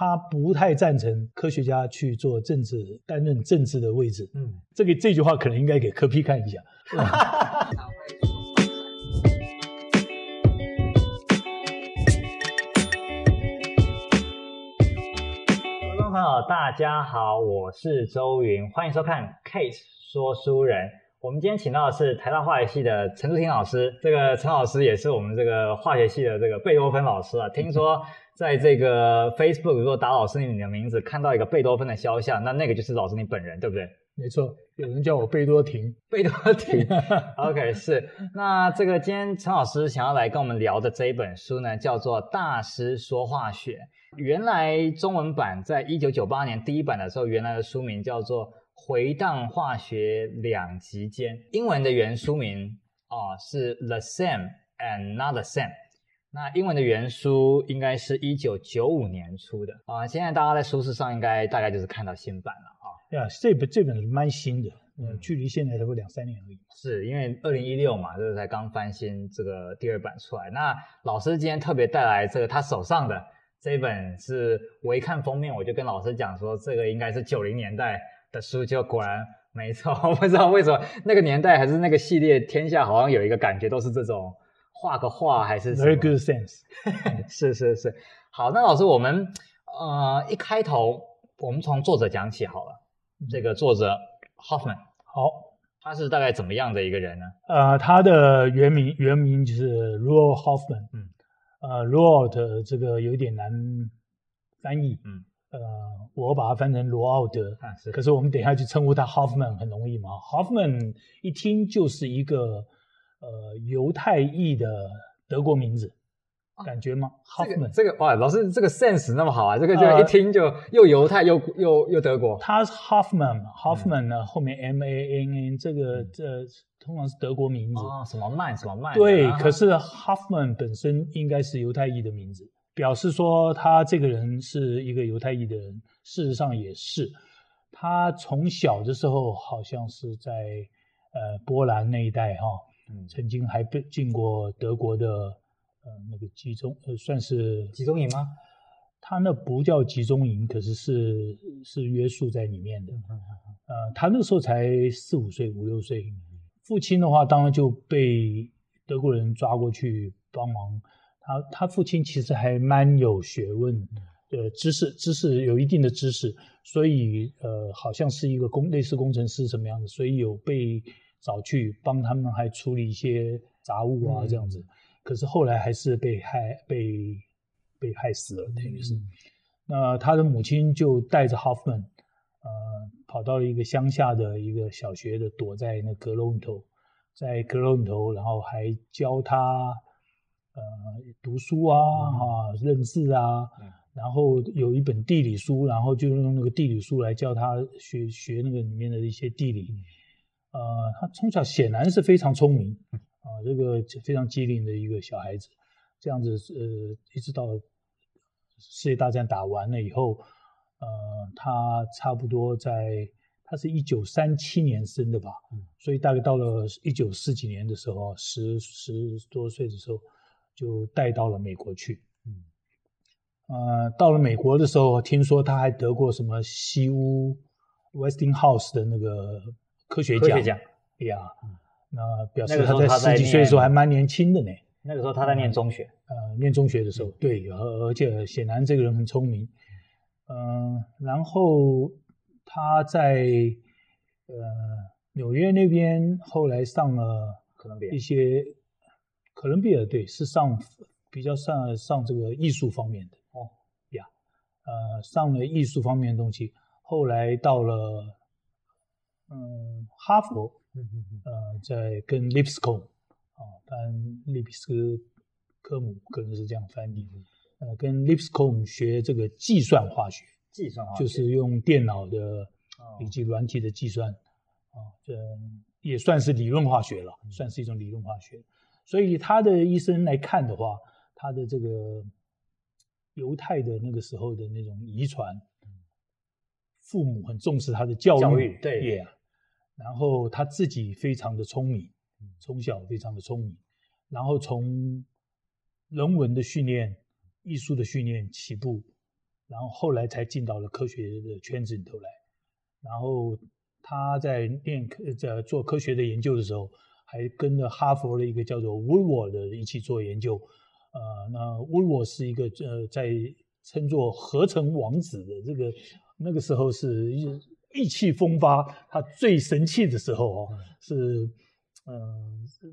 他不太赞成科学家去做政治，担任政治的位置。嗯，这个这句话可能应该给柯批看一下。各位朋友，大家好，我是周云，欢迎收看 Case 说书人。我们今天请到的是台大化学系的陈竹廷老师，这个陈老师也是我们这个化学系的这个贝多芬老师啊，听说。在这个 Facebook，如果打老师你的名字，看到一个贝多芬的肖像，那那个就是老师你本人，对不对？没错，有人叫我贝多廷，贝多廷。OK，是。那这个今天陈老师想要来跟我们聊的这一本书呢，叫做《大师说化学》。原来中文版在一九九八年第一版的时候，原来的书名叫做《回荡化学两极间》，英文的原书名啊、哦、是 The Same and Not the Same。那英文的原书应该是一九九五年出的啊，现在大家在书市上应该大概就是看到新版了啊。对啊，这本这本蛮新的，嗯，距离现在才不两三年而已。是因为二零一六嘛，就是才刚翻新这个第二版出来。那老师今天特别带来这个他手上的这一本，是我一看封面我就跟老师讲说，这个应该是九零年代的书，就果然没错。我不知道为什么那个年代还是那个系列，天下好像有一个感觉都是这种。画个画还是？Very good sense。是是是。好，那老师，我们呃一开头，我们从作者讲起好了。这个作者 Hoffman，好，他是大概怎么样的一个人呢？呃，他的原名原名就是 Roald Hoffman。嗯。呃，Roald 这个有点难翻译。嗯。呃，我把它翻成罗奥德。啊，是。可是我们等一下去称呼他 Hoffman 很容易嘛？Hoffman 一听就是一个。呃，犹太裔的德国名字，啊、感觉吗？Hoffman，这个、这个、哇，老师这个 sense 那么好啊，这个就一听就又犹太又、呃、又又德国。他是 Hoffman，Hoffman 呢、嗯、后面 M A N N 这个、嗯、这通常是德国名字啊，什么曼什么曼。对，啊、可是 Hoffman 本身应该是犹太裔的名字，表示说他这个人是一个犹太裔的人。事实上也是，他从小的时候好像是在呃波兰那一带哈。曾经还被进过德国的呃那个集中呃算是集中营吗？他那不叫集中营，可是是是约束在里面的。呃，他那时候才四五岁五六岁，父亲的话当然就被德国人抓过去帮忙。他他父亲其实还蛮有学问的知识，知识有一定的知识，所以呃好像是一个工类似工程师什么样的，所以有被。找去帮他们，还处理一些杂物啊，这样子。嗯、可是后来还是被害被被害死了，等于是。嗯、那他的母亲就带着 Hoffman，呃，跑到了一个乡下的一个小学的，躲在那阁楼里头，在阁楼里头，然后还教他呃读书啊，哈、嗯，认字啊。嗯、然后有一本地理书，然后就用那个地理书来教他学学那个里面的一些地理。嗯呃，他从小显然是非常聪明，啊，这个非常机灵的一个小孩子，这样子，呃，一直到世界大战打完了以后，呃，他差不多在，他是一九三七年生的吧，所以大概到了一九四几年的时候，十十多岁的时候，就带到了美国去，嗯，呃，到了美国的时候，听说他还得过什么西屋 Westinghouse 的那个。科学奖，哎呀，那表示他在十几岁的时候还蛮年轻的呢。那个时候他在念中学，呃，念中学的时候，对，而而且显然这个人很聪明，嗯、呃，然后他在呃纽约那边后来上了可能一些哥伦比亚，对，是上比较上上这个艺术方面的哦呀，呃，上了艺术方面的东西，后来到了。嗯，哈佛，呃，在跟 Lipscomb 啊，当然利比斯科姆可能是这样翻译，呃，跟 Lipscomb 学这个计算化学，计算化学就是用电脑的以及软体的计算，啊，这也算是理论化学了，算是一种理论化学。所以他的一生来看的话，他的这个犹太的那个时候的那种遗传，父母很重视他的教育，教育对，yeah. 然后他自己非常的聪明，从小非常的聪明，然后从人文的训练、艺术的训练起步，然后后来才进到了科学的圈子里头来。然后他在念科在做科学的研究的时候，还跟着哈佛的一个叫做 Woodward 的一起做研究。呃，那 Woodward 是一个呃在称作合成王子的这个那个时候是意气风发，他最神气的时候哦，是嗯、呃、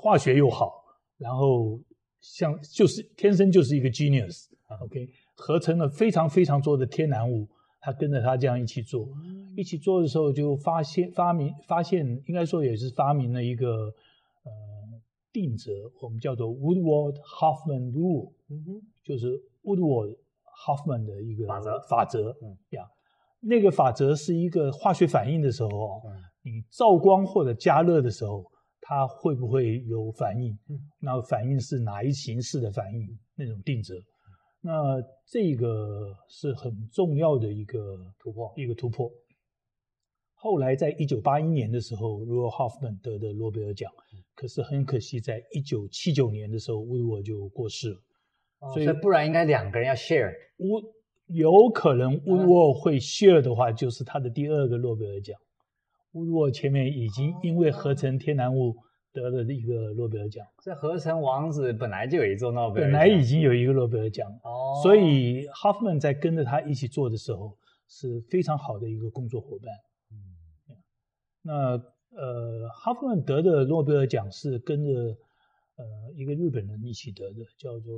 化学又好，然后像就是天生就是一个 genius，OK，合成了非常非常多的天然物。他跟着他这样一起做，一起做的时候就发现发明发现，应该说也是发明了一个呃定则，我们叫做 Woodward-Hoffmann Rule，嗯哼，就是 Woodward-Hoffmann 的一个法则。法则，嗯。呀，那个法则是一个化学反应的时候，嗯，你照光或者加热的时候，它会不会有反应？嗯，那反应是哪一形式的反应？那种定则。那这个是很重要的一个突破，一个突破。后来在一九八一年的时候，Rudolf Hoffmann 得的诺贝尔奖，可是很可惜，在一九七九年的时候，乌尔就过世了。所以不然应该两个人要 share。乌有可能乌沃会 share 的话，就是他的第二个诺贝尔奖。乌沃前面已经因为合成天然物。得了一个诺贝尔奖。这合成王子本来就有一座诺贝尔奖，本来已经有一个诺贝尔奖。哦，所以 Hoffman 在跟着他一起做的时候是非常好的一个工作伙伴。嗯，那呃，Hoffman 得的诺贝尔奖是跟着呃一个日本人一起得的，叫做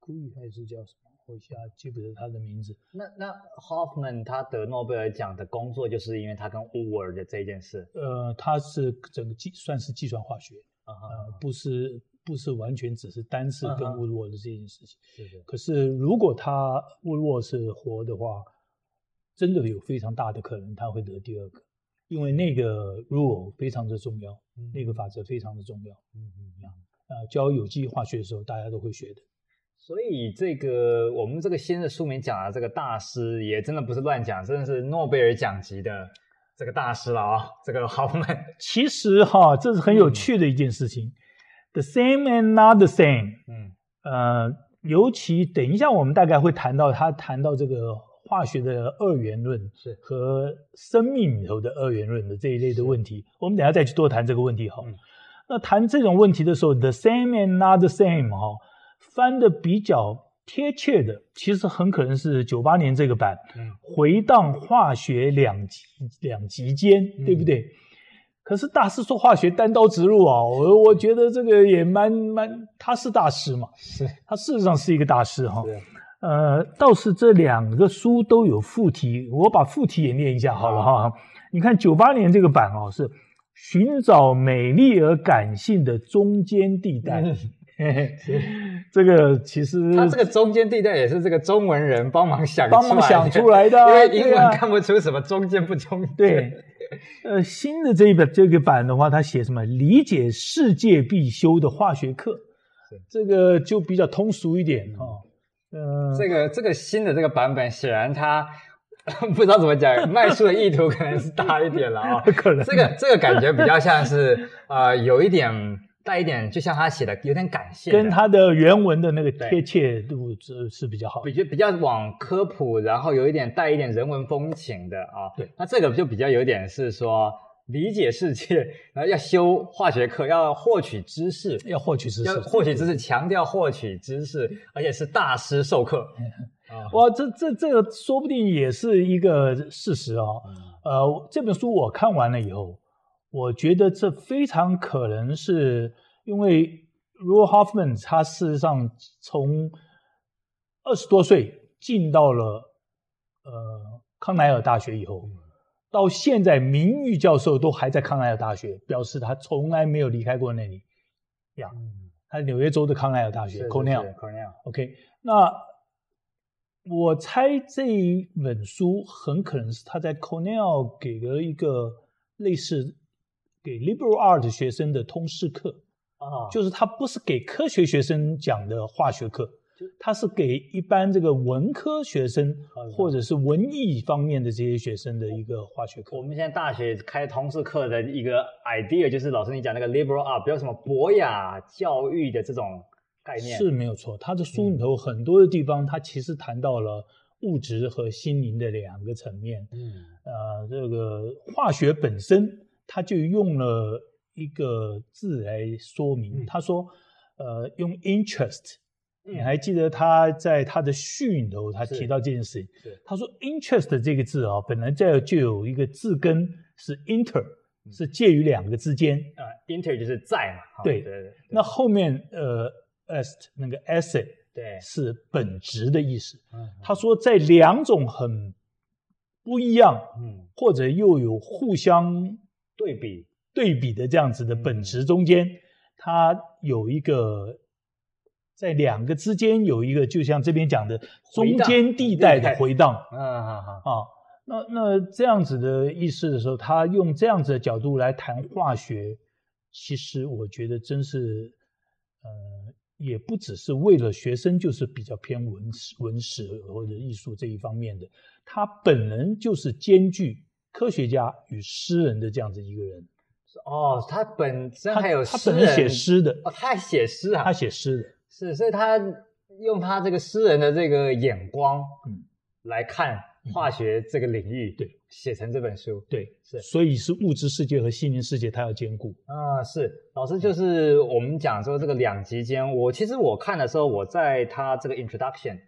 福伊还是叫什么？我一下记不得他的名字。那那 Hoffman 他得诺贝尔奖的工作，就是因为他跟 Woodward 的这件事。呃，他是整个计算是计算化学，uh -huh. 呃，不是不是完全只是单是跟 Woodward 的这件事情。是、uh -huh. 可是如果他 Woodward 是活的话，真的有非常大的可能他会得第二个，因为那个 rule 非常的重要，uh. 那个法则非常的重要。嗯嗯，啊，教有机化学的时候，大家都会学的。所以这个我们这个新的书名讲的这个大师也真的不是乱讲，真的是诺贝尔奖级的这个大师了啊！这个豪门 其实哈，这是很有趣的一件事情。嗯、The same and not the same。嗯，呃，尤其等一下我们大概会谈到他谈到这个化学的二元论是和生命里头的二元论的这一类的问题，我们等一下再去多谈这个问题哈、嗯。那谈这种问题的时候，the same and not the same 哈。翻的比较贴切的，其实很可能是九八年这个版，嗯，回荡化学两极两极间，对不对？嗯、可是大师说化学单刀直入啊，我我觉得这个也蛮蛮，他是大师嘛，是，他事实上是一个大师哈。呃，倒是这两个书都有附题，我把附题也念一下好了哈。啊、你看九八年这个版哦，是寻找美丽而感性的中间地带。嗯 这个其实，他这个中间地带也是这个中文人帮忙想帮忙想出来的，因为英文看不出什么中间不中间。对，呃，新的这一本这个版的话，他写什么？理解世界必修的化学课，这个就比较通俗一点哦。嗯，这个这个新的这个版本，显然他 不知道怎么讲，卖书的意图可能是大一点了啊，可能这个这个感觉比较像是啊、呃，有一点。带一点，就像他写的，有点感性，跟他的原文的那个贴切度是是比较好，比较比较往科普，然后有一点带一点人文风情的啊。对，那这个就比较有点是说理解世界，然后要修化学课，要获取知识，要获取知识，要获取知识，强调获取知识，而且是大师授课。哇，这这这个说不定也是一个事实啊。呃，这本书我看完了以后。我觉得这非常可能是因为 Rudolf Hoffmann 他事实上从二十多岁进到了呃康奈尔大学以后，到现在名誉教授都还在康奈尔大学，表示他从来没有离开过那里。呀，他纽约州的康奈尔大学 Cornell，OK，那我猜这一本书很可能是他在 Cornell 给了一个类似。给 liberal art 学生的通识课啊，就是他不是给科学学生讲的化学课，他是给一般这个文科学生或者是文艺方面的这些学生的一个化学课。我们现在大学开通识课的一个 idea 就是老师你讲那个 liberal art，比如什么博雅教育的这种概念是没有错。他的书里头很多的地方，他其实谈到了物质和心灵的两个层面。嗯，呃，这个化学本身，他就用了一个字来说明。嗯、他说，呃，用 interest。你还记得他在他的序里头，他提到这件事情。他说 interest 这个字啊，本来在就有一个字根是 inter，是介于两个之间啊。inter 就是在嘛。对对对。那后面呃 est 那个 esse 对是本质的意思。他说在两种很不一样，嗯，或者又有互相对比对比的这样子的本质中间，它有一个。在两个之间有一个，就像这边讲的中间地带的回荡，啊啊啊！那那这样子的意思的时候，他用这样子的角度来谈化学，其实我觉得真是，呃，也不只是为了学生，就是比较偏文史、文史或者艺术这一方面的。他本人就是兼具科学家与诗人的这样子一个人。哦，他本身还有他，他本人写诗的，哦，他还写诗啊，他写诗的。是，所以他用他这个诗人的这个眼光，嗯，来看化学这个领域，对，写成这本书，对，是，所以是物质世界和心灵世界，他要兼顾。啊，是，老师就是我们讲说这个两极间，我其实我看的时候，我在他这个 introduction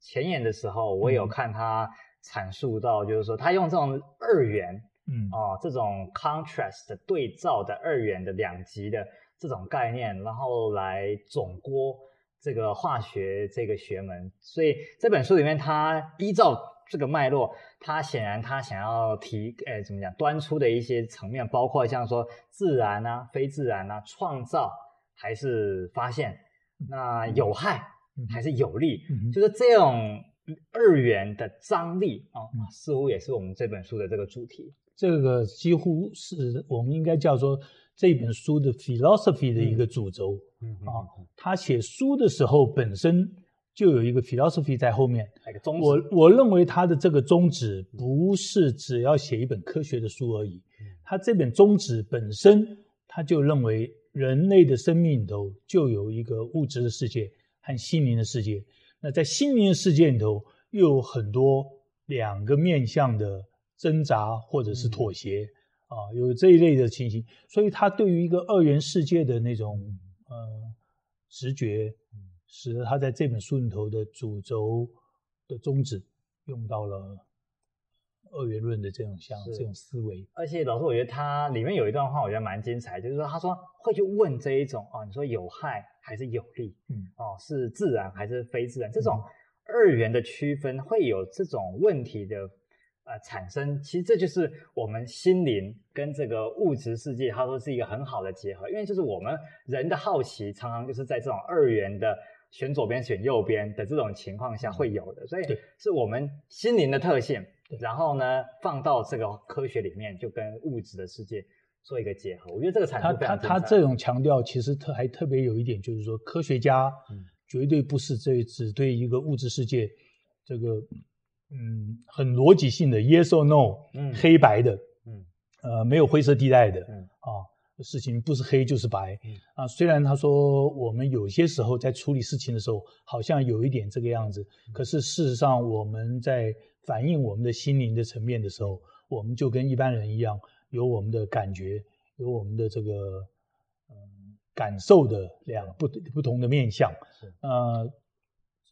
前言的时候，我有看他阐述到，就是说他用这种二元，嗯，哦，这种 contrast 的对照的二元的两极的这种概念，然后来总括。这个化学这个学门，所以这本书里面，他依照这个脉络，他显然他想要提，诶，怎么讲，端出的一些层面，包括像说自然啊、非自然啊、创造还是发现，那有害还是有利，嗯、就是这种二元的张力啊、哦，似乎也是我们这本书的这个主题。这个几乎是我们应该叫做这本书的 philosophy 的一个主轴。啊，他写书的时候本身就有一个 philosophy 在后面。我我认为他的这个宗旨不是只要写一本科学的书而已，他这本宗旨本身他就认为人类的生命里头就有一个物质的世界和心灵的世界。那在心灵世界里头又有很多两个面向的挣扎或者是妥协啊，有这一类的情形。所以他对于一个二元世界的那种。呃，直觉使得他在这本书里头的主轴的宗旨用到了二元论的这种像这种思维。而且老师，我觉得他里面有一段话，我觉得蛮精彩，就是说他说会去问这一种啊，你说有害还是有利？嗯，哦，是自然还是非自然？这种二元的区分会有这种问题的。呃，产生其实这就是我们心灵跟这个物质世界，它说是一个很好的结合，因为就是我们人的好奇，常常就是在这种二元的选左边选右边的这种情况下会有的，所以是我们心灵的特性。然后呢，放到这个科学里面，就跟物质的世界做一个结合。我觉得这个产生他他他这种强调，其实特还特别有一点，就是说科学家绝对不是这只对一个物质世界这个。嗯，很逻辑性的 yes or no，嗯，黑白的，嗯，呃，没有灰色地带的，嗯，啊，事情不是黑就是白，嗯，啊，虽然他说我们有些时候在处理事情的时候好像有一点这个样子，嗯，可是事实上我们在反映我们的心灵的层面的时候，我们就跟一般人一样，有我们的感觉，有我们的这个嗯感受的两不不同的面相，是，呃，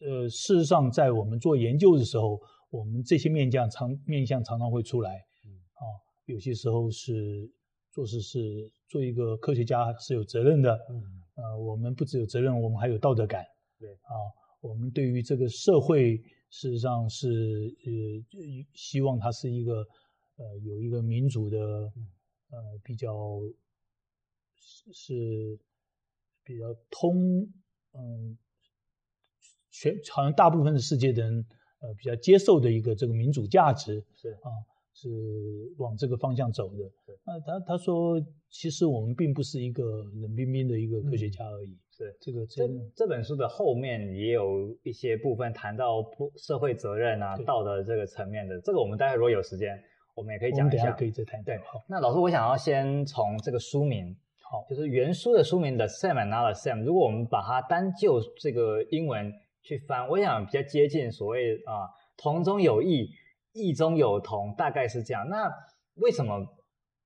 呃，事实上在我们做研究的时候。我们这些面相常面相常常会出来，啊，有些时候是做事是做一个科学家是有责任的，嗯，呃，我们不只有责任，我们还有道德感，对，啊，我们对于这个社会事实上是呃希望它是一个呃有一个民主的呃比较是是比较通嗯全好像大部分的世界的人。呃，比较接受的一个这个民主价值是。啊，是往这个方向走的。那他他说，其实我们并不是一个冷冰冰的一个科学家而已。嗯、是这个这这本书的后面也有一些部分谈到不社会责任啊、道德这个层面的。这个我们待会如果有时间，我们也可以讲一下。我们等下可以再谈。对，好。那老师，我想要先从这个书名，好，就是原书的书名的 Same and Not the Same。如果我们把它单就这个英文。去翻，我想比较接近所谓啊同中有异，异中有同，大概是这样。那为什么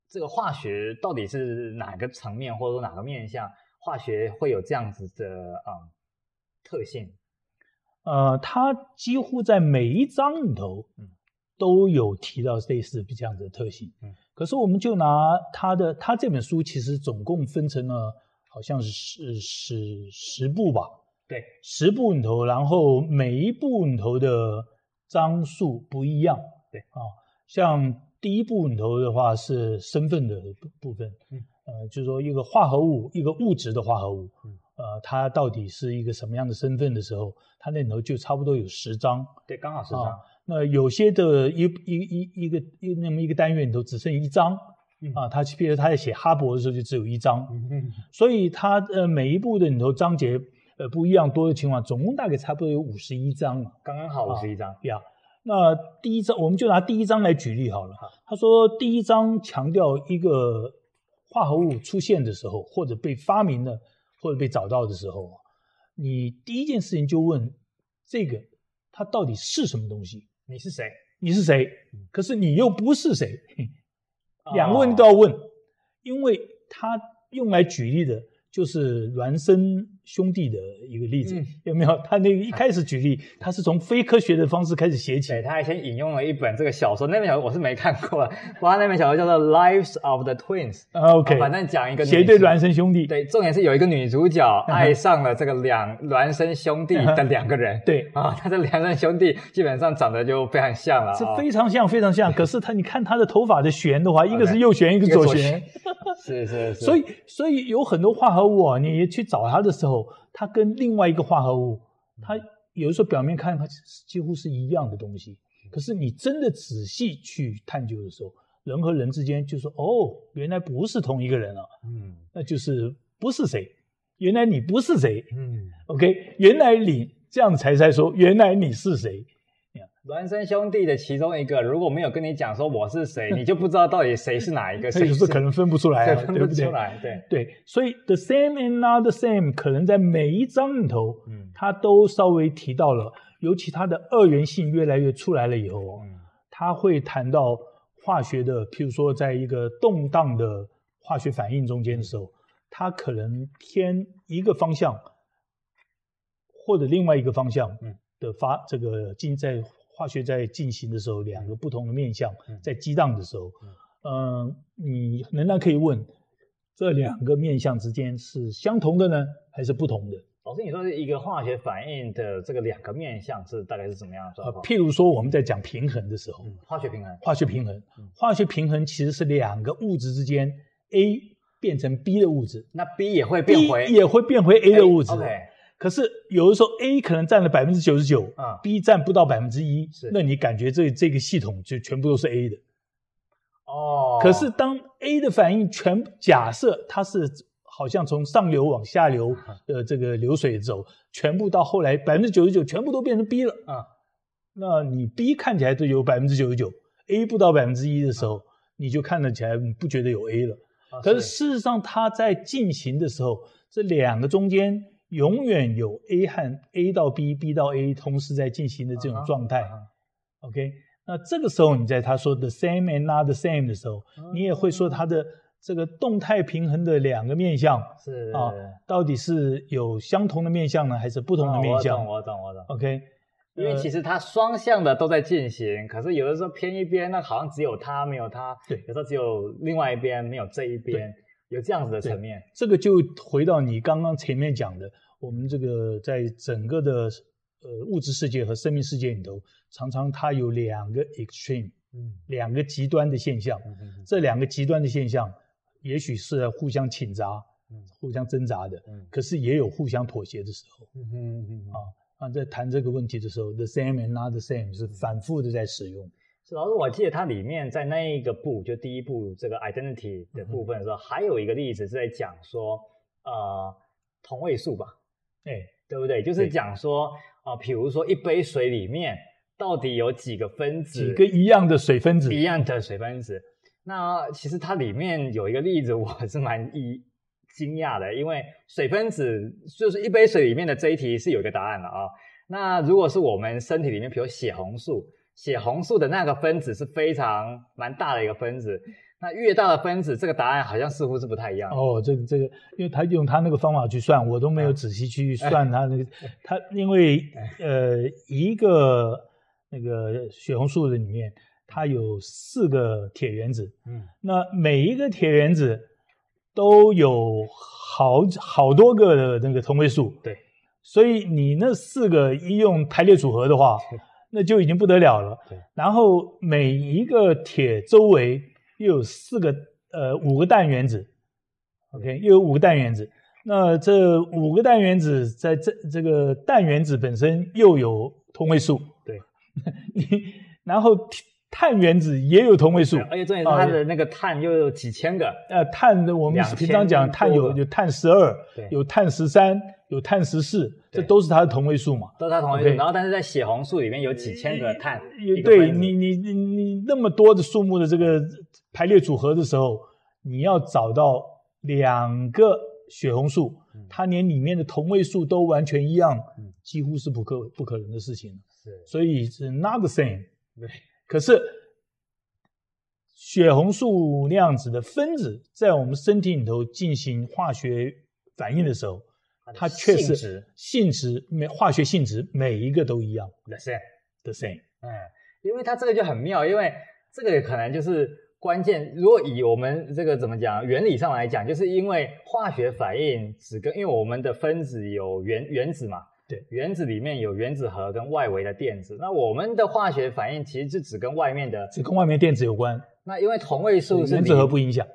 这个化学到底是哪个层面，或者说哪个面向，化学会有这样子的嗯特性？呃，它几乎在每一章里头，都有提到类似这样子的特性。嗯，可是我们就拿他的，他这本书其实总共分成了好像是十十十部吧？对，十部里头，然后每一部里头的章数不一样。对啊，像第一部里头的话是身份的部分，嗯，呃，就是说一个化合物，一个物质的化合物，嗯。呃，它到底是一个什么样的身份的时候，它那里头就差不多有十章，对，刚好十章。啊，那有些的一一一一个一那么一个单元里头只剩一张，嗯、啊，他比如他在写哈勃的时候就只有一章，嗯、所以他呃每一部的里头章节呃不一样多的情况，总共大概差不多有五十一章，刚刚好五十一章。呀，那第一章我们就拿第一章来举例好了。他说第一章强调一个化合物出现的时候，或者被发明的。或者被找到的时候，你第一件事情就问这个它到底是什么东西？你是谁？你是谁？可是你又不是谁，两个问题都要问，因为他用来举例的。就是孪生兄弟的一个例子，嗯、有没有？他那个一开始举例，他是从非科学的方式开始写起。对，他还先引用了一本这个小说，那本小说我是没看过的，不过那本小说叫做《Lives of the Twins》。OK，反正讲一个写对孪生兄弟。对，重点是有一个女主角爱上了这个两孪生兄弟的两个人。对啊，他这两个兄弟基本上长得就非常像了，是非常像，非常像。可是他，你看他的头发的旋的话，一个是右旋，一个左旋。是是是。所以，所以有很多化合物啊，你去找他的时候，它跟另外一个化合物，它有的时候表面看它几乎是一样的东西，可是你真的仔细去探究的时候，人和人之间就说哦，原来不是同一个人啊，嗯，那就是不是谁，原来你不是谁，嗯，OK，原来你这样才才说，原来你是谁。孪生兄弟的其中一个，如果没有跟你讲说我是谁，你就不知道到底谁是哪一个。谁是可能分不出来，啊，分不出来。对对，对，所以 the same and not the same 可能在每一章里头，嗯，他都稍微提到了，尤其他的二元性越来越出来了以后，嗯，他会谈到化学的，譬如说在一个动荡的化学反应中间的时候，它可能偏一个方向，或者另外一个方向的发这个进在。化学在进行的时候，两个不同的面向在激荡的时候，嗯，呃、你仍然可以问，这两个面向之间是相同的呢，还是不同的？老师，你说是一个化学反应的这个两个面向是大概是怎么样的状况？譬如说我们在讲平衡的时候，嗯、化学平衡，化学平衡，化学平衡其实是两个物质之间 A 变成 B 的物质，那 B 也会变回也会变回 A 的物质。可是有的时候 A 可能占了百分之九十九啊，B 占不到百分之一，那你感觉这这个系统就全部都是 A 的。哦。可是当 A 的反应全假设它是好像从上流往下流的这个流水走，全部到后来百分之九十九全部都变成 B 了啊。那你 B 看起来都有百分之九十九，A 不到百分之一的时候，你就看得起来不觉得有 A 了。可是事实上它在进行的时候，这两个中间。永远有 A 和 A 到 B，B 到 A 同时在进行的这种状态。Uh -huh.，OK，那这个时候你在他说 the same and not the same 的时候，uh. 你也会说它的这个动态平衡的两个面相是啊，到底是有相同的面相呢，还是不同的面向？Uh -huh. 我懂，我懂，我懂。OK，因为其实它双向的都在进行，可是有的时候偏一边，那好像只有它没有它；对，有时候只有另外一边没有这一边。有这样子的层面，这个就回到你刚刚前面讲的，我们这个在整个的呃物质世界和生命世界里头，常常它有两个 extreme，嗯，两个极端的现象，嗯哼哼，这两个极端的现象，也许是互相倾轧，嗯，互相挣扎的，嗯，可是也有互相妥协的时候，嗯哼嗯哼，啊啊，在谈这个问题的时候，the same and not the same 是反复的在使用。老师，我记得它里面在那一个部，就第一部这个 identity 的部分的时候，嗯、还有一个例子是在讲说，呃，同位素吧，哎，对不对？就是讲说，啊、呃，比如说一杯水里面到底有几个分子，几个一样的水分子，一样的水分子。那其实它里面有一个例子，我是蛮意惊讶的，因为水分子就是一杯水里面的这一题是有一个答案的啊。那如果是我们身体里面，比如血红素，血红素的那个分子是非常蛮大的一个分子。那越大的分子，这个答案好像似乎是不太一样。哦，这个这个，因为他用他那个方法去算，我都没有仔细去算他那个。他因为呃，一个那个血红素的里面，它有四个铁原子。嗯。那每一个铁原子都有好好多个的那个同位素。对。所以你那四个一用排列组合的话，那就已经不得了了。对。然后每一个铁周围。又有四个呃五个氮原子，OK，又有五个氮原子。那这五个氮原子在这这个氮原子本身又有同位素，对。你然后碳原子也有同位素，而且重点是它的那个碳又有几千个。呃，碳的我们平常讲碳有有碳十二，有碳十三，有碳十四，这都是它的同位素嘛？都是它同位素。然后但是在血红素里面有几千个碳，对你你你你那么多的数目的这个。排列组合的时候，你要找到两个血红素，嗯、它连里面的同位素都完全一样，嗯、几乎是不可不可能的事情。是，所以是 not the same。对，可是血红素那样子的分子在我们身体里头进行化学反应的时候，它确实性质每化学性质每一个都一样，the same，the same。嗯，因为它这个就很妙，因为这个可能就是。关键，如果以我们这个怎么讲，原理上来讲，就是因为化学反应只跟，因为我们的分子有原原子嘛，对，原子里面有原子核跟外围的电子，那我们的化学反应其实是只跟外面的，只跟外面电子有关。那因为同位素是原子核不影响，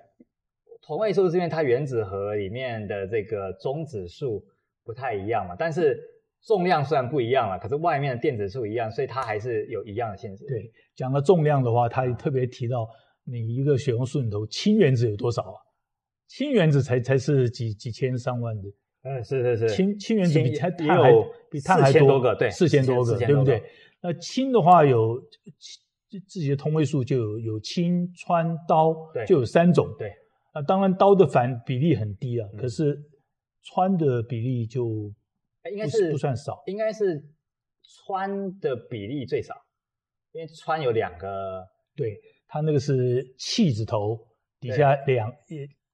同位素是因为它原子核里面的这个中子数不太一样嘛，但是重量虽然不一样了，可是外面的电子数一样，所以它还是有一样的性质。对，讲到重量的话，它特别提到。你一个血红素里头氢原子有多少啊？氢原子才才是几几千上万的。嗯，是是是。氢氢原子比碳碳还比碳还多个，对，四千多个，对不对？那氢的话有自己的同位素就有有氢、氚、氘，就有三种。对。那当然氘的反比例很低啊，可是氚的比例就应该是不算少，应该是氚的比例最少，因为氚有两个，对。它那个是气字头，底下两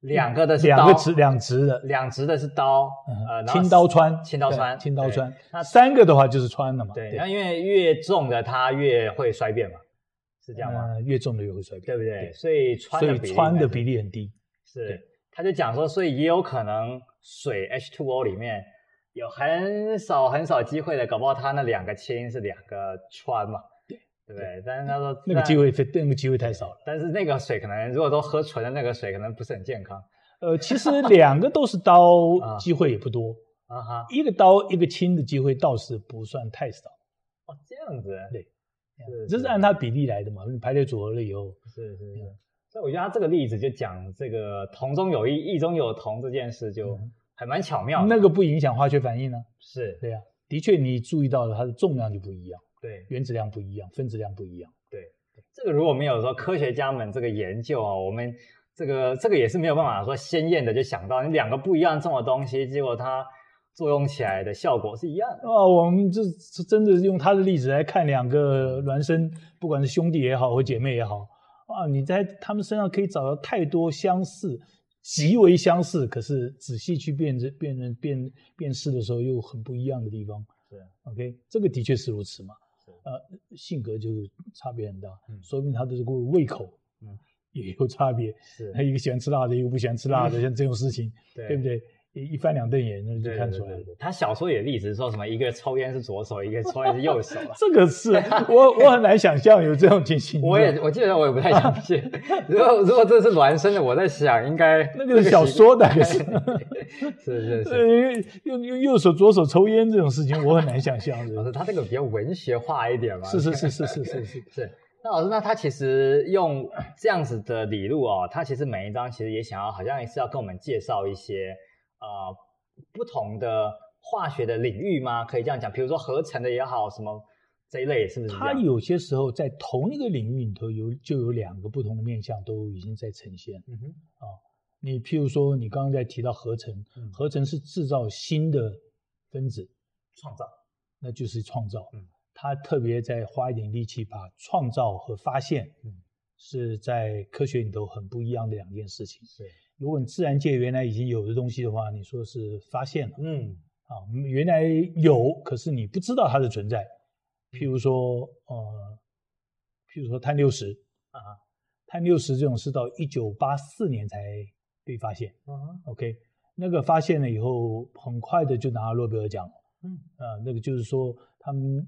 两个的是两个直两直的，两直的是刀，呃，轻刀穿，轻刀穿，轻刀穿。那三个的话就是穿了嘛？对，那因为越重的它越会衰变嘛，是这样吗？越重的越会衰变，对不对？所以氚所以氚的比例很低。是，他就讲说，所以也有可能水 H2O 里面有很少很少机会的，搞不好它那两个氢是两个穿嘛。对，但是他说那个机会，那个机会太少了。但是那个水可能，如果都喝纯的那个水，可能不是很健康。呃，其实两个都是刀，机会也不多啊哈。一个刀一个氢的机会倒是不算太少。哦，这样子。对，这是按它比例来的嘛？你排列组合了以后。是是是。所以我觉得他这个例子就讲这个同中有异，异中有同这件事，就还蛮巧妙。那个不影响化学反应呢？是对呀，的确你注意到了它的重量就不一样。对，原子量不一样，分子量不一样。对，这个如果没有说科学家们这个研究啊，我们这个这个也是没有办法说鲜艳的就想到，你两个不一样重的东西，结果它作用起来的效果是一样的。哦，我们这是真的是用他的例子来看两个孪生，不管是兄弟也好或姐妹也好，啊，你在他们身上可以找到太多相似，极为相似，可是仔细去辨认、辨认、辨辨识的时候又很不一样的地方。是，OK，这个的确是如此嘛。呃，性格就差别很大，嗯说明他的这个胃口，嗯，也有差别。是，他一个喜欢吃辣的，一个不喜欢吃辣的，像这种事情，对不对？一一翻两瞪眼，那就看出来了。他小说也例子说什么，一个抽烟是左手，一个抽烟是右手。这个是我我很难想象有这种情形。我也我记得我也不太相信。如果如果这是孪生的，我在想应该 那个是小说的，是是是是。用用右手左手抽烟这种事情，我很难想象。老师，他这个比较文学化一点嘛？是是是是是是是是。那老师，那他其实用这样子的理路哦，他其实每一章其实也想要，好像也是要跟我们介绍一些。呃，不同的化学的领域吗？可以这样讲，比如说合成的也好，什么这一类是不是？它有些时候在同一个领域里头有就有两个不同的面向都已经在呈现。嗯哼，啊，你譬如说你刚刚在提到合成，嗯、合成是制造新的分子，创造，那就是创造。嗯，他特别在花一点力气把创造和发现，嗯，是在科学里头很不一样的两件事情。对，如果你自然界原来已经有的东西的话，你说是发现了，嗯，啊，原来有，可是你不知道它的存在。譬如说，呃，譬如说碳六十啊，碳六十这种是到一九八四年才被发现。嗯、啊、OK，那个发现了以后，很快的就拿了诺贝尔奖。嗯，啊，那个就是说，他们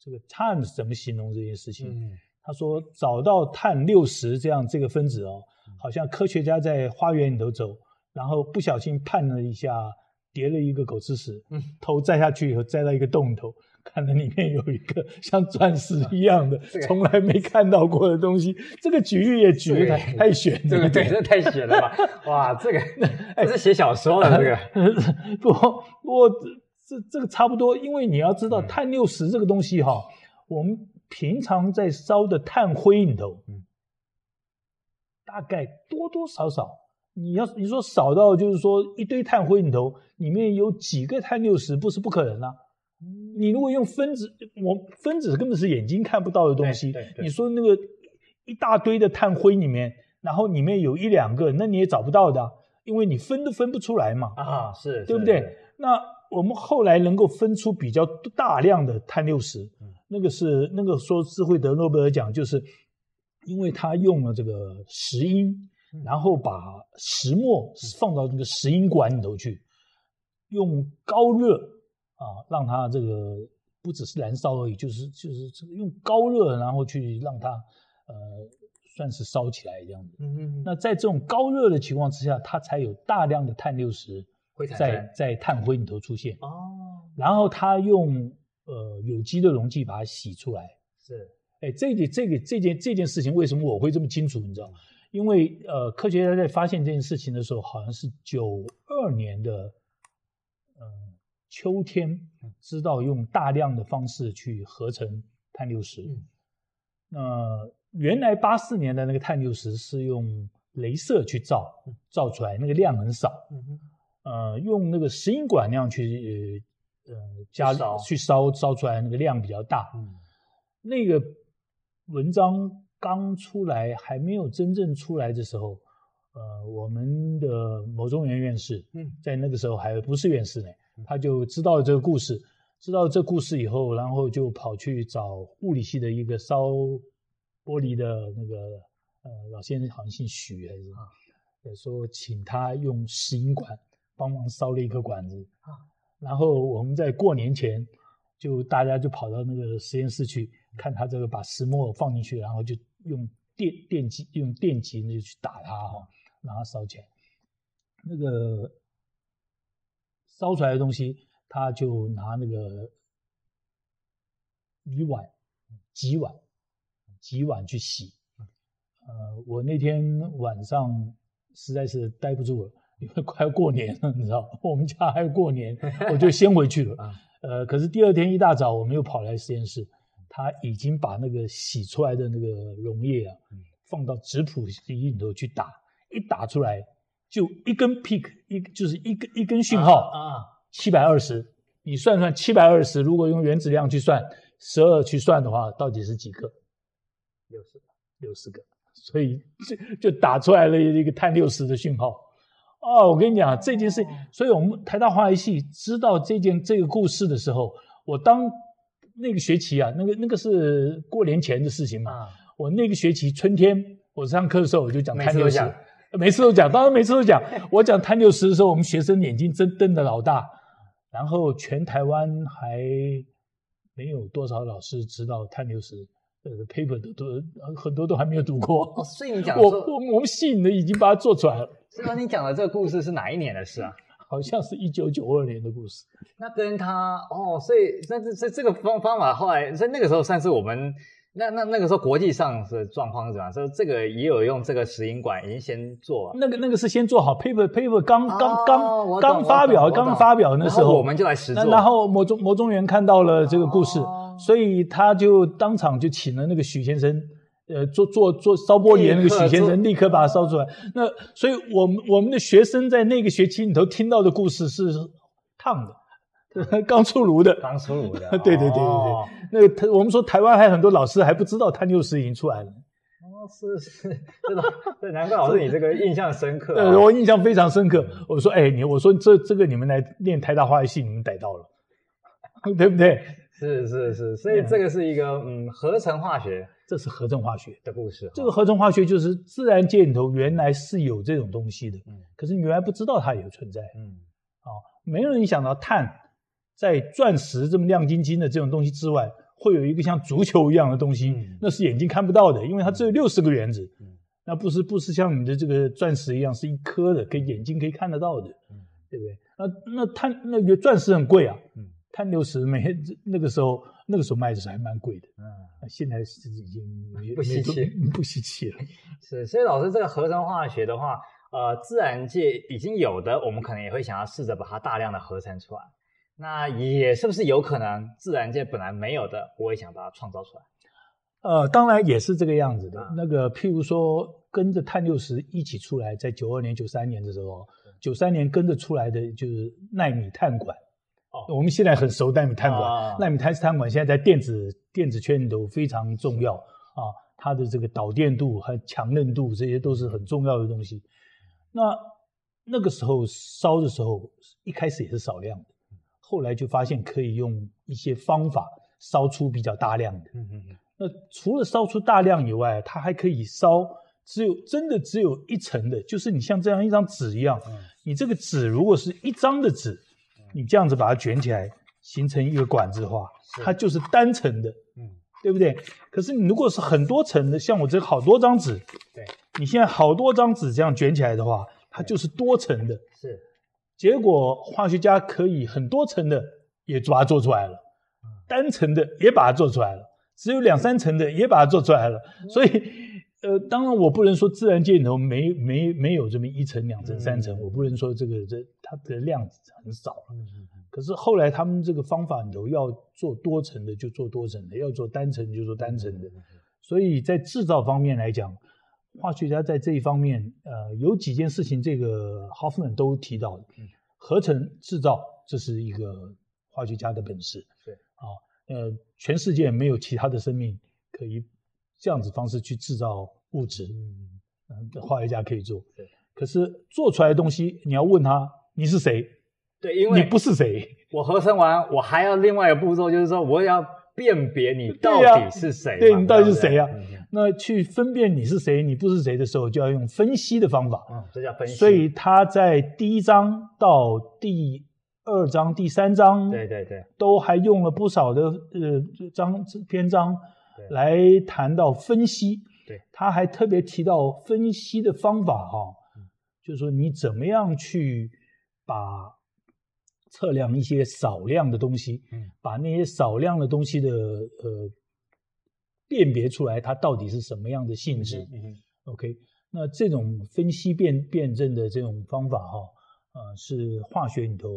这个碳怎么形容这件事情？嗯，他说找到碳六十这样这个分子哦，好像科学家在花园里头走，然后不小心碰了一下，叠了一个狗吃屎，嗯，头栽下去以后栽到一个洞里头。看到里面有一个 像钻石一样的，从来没看到过的东西。这个举例也举得太太悬，这个对？这太悬了吧？哇，这个这是写小说了这个。不不过这这个差不多，因为你要知道碳六十这个东西哈，我们平常在烧的炭灰里头，大概多多少少，你要你说少到就是说一堆碳灰里头里面有几个碳六十，不是不可能啊。你如果用分子，我分子根本是眼睛看不到的东西。你说那个一大堆的碳灰里面，然后里面有一两个，那你也找不到的，因为你分都分不出来嘛。啊，是，对不对？那我们后来能够分出比较大量的碳六十，那个是那个说是会得诺贝尔奖，就是因为他用了这个石英，然后把石墨放到这个石英管里头去，用高热。啊，让它这个不只是燃烧而已，就是就是这个用高热，然后去让它呃算是烧起来这样子。嗯嗯。那在这种高热的情况之下，它才有大量的碳六十在在碳灰里头出现。哦。然后它用呃有机的溶剂把它洗出来。是。哎，这个这个这件这件事情为什么我会这么清楚？你知道？因为呃科学家在发现这件事情的时候，好像是九二年的。秋天知道用大量的方式去合成碳六十，那原来八四年的那个碳六十是用镭射去照，照出来那个量很少，呃，用那个石英管那样去呃加去烧烧出来那个量比较大。那个文章刚出来还没有真正出来的时候，呃，我们的某中原院士嗯在那个时候还不是院士呢。他就知道了这个故事，知道了这故事以后，然后就跑去找物理系的一个烧玻璃的那个呃老先生，好像姓许还是啊，说请他用石英管帮忙烧了一颗管子啊。然后我们在过年前就大家就跑到那个实验室去看他这个把石墨放进去，然后就用电电击用电击那就去打它哈，让它烧起来。那个。烧出来的东西，他就拿那个鱼碗、几碗、几碗去洗。呃，我那天晚上实在是待不住了，因为快要过年了，你知道，我们家还要过年，我就先回去了。呃，可是第二天一大早，我们又跑来实验室，他已经把那个洗出来的那个溶液啊，放到质谱仪里头去打，一打出来。就一根 peak，一就是一根一根讯号啊，七百二十，你算算七百二十，如果用原子量去算，十二去算的话，到底是几个？六十个，六十个，所以就就打出来了一个碳六十的讯号。哦，我跟你讲这件事，所以我们台大化学系知道这件这个故事的时候，我当那个学期啊，那个那个是过年前的事情嘛，我那个学期春天我上课的时候我就讲碳六十。每次都讲，当然每次都讲。我讲碳六十的时候，我们学生眼睛真瞪得老大。然后全台湾还没有多少老师知道碳六十呃 paper 都都很多都还没有读过。哦，所以你讲我我我们系里的已经把它做出来了。所以，你讲的这个故事是哪一年的事啊？好像是一九九二年的故事。那跟他哦，所以那这这这个方方法后来在那个时候算是我们。那那那个时候国际上的状况是怎样？说这个也有用这个石英管，已经先做。那个那个是先做好 paper paper 刚刚刚刚发表刚发表那时候，我们就来实做。然后牟宗牟宗元看到了这个故事，所以他就当场就请了那个许先生，呃，做做做烧玻璃的那个许先生，立刻把它烧出来。那所以我们我们的学生在那个学期里头听到的故事是烫的。刚出炉的，刚出炉的，对对对对对。哦、那个台，我们说台湾还有很多老师还不知道碳六十已经出来了。哦，是是，这个对，难怪老师你这个印象深刻、啊。对，我印象非常深刻。我说，哎，你我说这这个你们来念台大化学系，你们逮到了，对不对？是是是，所以这个是一个嗯，合成化学，这是合成化学的故事。这个合成化学就是自然界里头原来是有这种东西的，嗯，可是你原来不知道它有存在，嗯，啊，没有人想到碳在钻石这么亮晶晶的这种东西之外，会有一个像足球一样的东西，嗯，那是眼睛看不到的，因为它只有六十个原子，嗯，那不是不是像你的这个钻石一样是一颗的，可以眼睛可以看得到的，嗯，对不对？那那碳那个钻石很贵啊，嗯。碳六十每那个时候那个时候卖的时候还蛮贵的，嗯，现在是已经不稀奇，不稀奇了。是，所以老师这个合成化学的话，呃，自然界已经有的，我们可能也会想要试着把它大量的合成出来。那也是不是有可能自然界本来没有的，我也想把它创造出来？呃，当然也是这个样子的。嗯、那个譬如说跟着碳六十一起出来，在九二年、九三年的时候，九三年跟着出来的就是纳米碳管。哦，我们现在很熟奈米碳管，啊、米碳碳管现在在电子电子圈里都非常重要啊，它的这个导电度和强韧度这些都是很重要的东西。那那个时候烧的时候，一开始也是少量的，后来就发现可以用一些方法烧出比较大量的。嗯嗯嗯。那除了烧出大量以外，它还可以烧只有真的只有一层的，就是你像这样一张纸一样，你这个纸如果是一张的纸。你这样子把它卷起来，形成一个管子的话，它就是单层的，嗯，对不对？可是你如果是很多层的，像我这好多张纸，对，你现在好多张纸这样卷起来的话，它就是多层的，是。结果化学家可以很多层的也把它做出来了，单层的也把它做出来了，只有两三层的也把它做出来了，所以。呃，当然我不能说自然界里头没没没有这么一层、两层、三层，我不能说这个这它的量很少了。可是后来他们这个方法里头要做多层的就做多层的，要做单层就做单层的。所以在制造方面来讲，化学家在这一方面，呃，有几件事情，这个 Hoffman 都提到的，合成制造这是一个化学家的本事。对啊，呃，全世界没有其他的生命可以。这样子方式去制造物质，嗯，化学家可以做。对，可是做出来的东西，你要问他你是谁？对，因为你不是谁。我合成完，我还要另外一个步骤，就是说我要辨别你到底是谁。对，你到底是谁啊？那去分辨你是谁，你不是谁的时候，就要用分析的方法。嗯，这叫分析。所以他在第一章到第二章、第三章，对对对，都还用了不少的呃章篇章。来谈到分析，对，他还特别提到分析的方法哈，就是说你怎么样去把测量一些少量的东西，嗯，把那些少量的东西的呃辨别出来，它到底是什么样的性质，嗯，OK，那这种分析辨辨证的这种方法哈，呃，是化学里头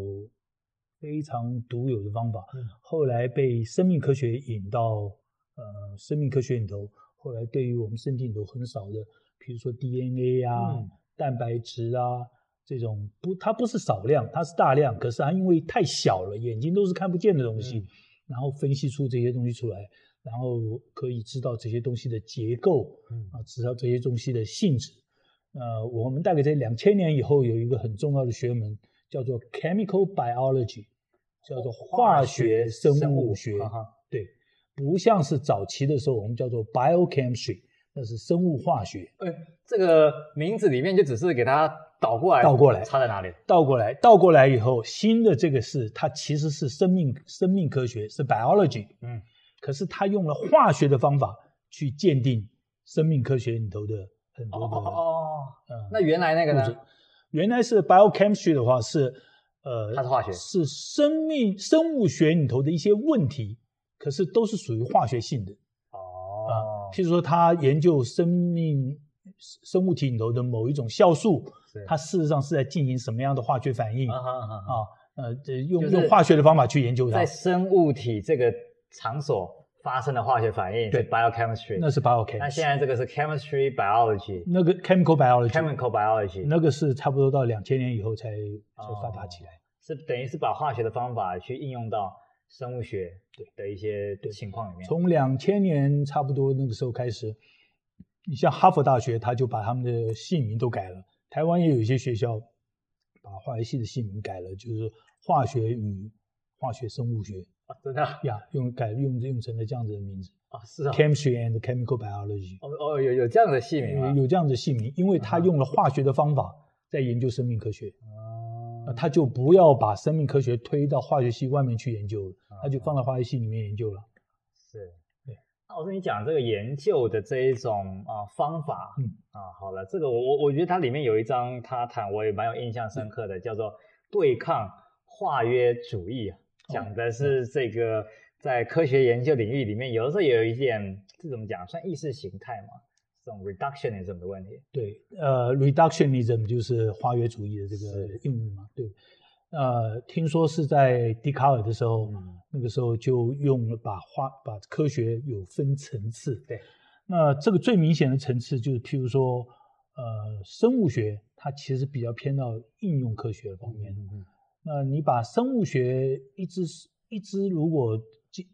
非常独有的方法，嗯，后来被生命科学引到。呃，生命科学里头，后来对于我们身体里头很少的，比如说 DNA 啊、嗯、蛋白质啊这种，不，它不是少量，它是大量，可是它因为太小了，眼睛都是看不见的东西，嗯、然后分析出这些东西出来，然后可以知道这些东西的结构，嗯、啊，知道这些东西的性质。呃，我们大概在两千年以后有一个很重要的学门叫做 Chemical Biology，叫做化学生物学，对。不像是早期的时候，我们叫做 biochemistry，那是生物化学。哎，这个名字里面就只是给它倒过来，倒过来，差在哪里？倒过来，倒过来以后，新的这个是它其实是生命生命科学，是 biology。嗯，可是它用了化学的方法去鉴定生命科学里头的很多的。哦，嗯，那原来那个呢？原来是 biochemistry 的话是，呃，它是化学，是生命生物学里头的一些问题。可是都是属于化学性的。哦，啊，譬如说他研究生命生物体里头的某一种酵素，它事实上是在进行什么样的化学反应。啊？啊，呃，用用化学的方法去研究它，在生物体这个场所发生的化学反应，对，biochemistry，那是 biochemistry。那现在这个是 chemistry biology，那个 chemical biology，chemical biology，那个是差不多到两千年以后才才发达起来。是等于是把化学的方法去应用到生物学对的一些情况里面。从两千年差不多那个时候开始，你像哈佛大学，他就把他们的系名都改了。台湾也有一些学校把化学系的系名改了，就是化学与化学生物学啊，真的呀，用改用用成了这样子的名字啊，是啊，Chemistry and Chemical Biology。哦哦，有有这样的系名吗？有有这样的系名，因为他用了化学的方法在研究生命科学。他就不要把生命科学推到化学系外面去研究了，他就放到化学系里面研究了。是，对。那我跟你讲这个研究的这一种啊方法，嗯啊，好了，这个我我我觉得它里面有一章他谈我也蛮有印象深刻的，叫做对抗化约主义，讲的是这个在科学研究领域里面，有的时候也有一点这怎么讲，算意识形态嘛。这种 reductionism 的问题，对，呃，reductionism 就是化约主义的这个应用嘛，对，呃，听说是在笛卡尔的时候，嗯、那个时候就用了把化把科学有分层次，对，那这个最明显的层次就是，譬如说，呃，生物学它其实比较偏到应用科学方面，嗯嗯，那你把生物学一直一直如果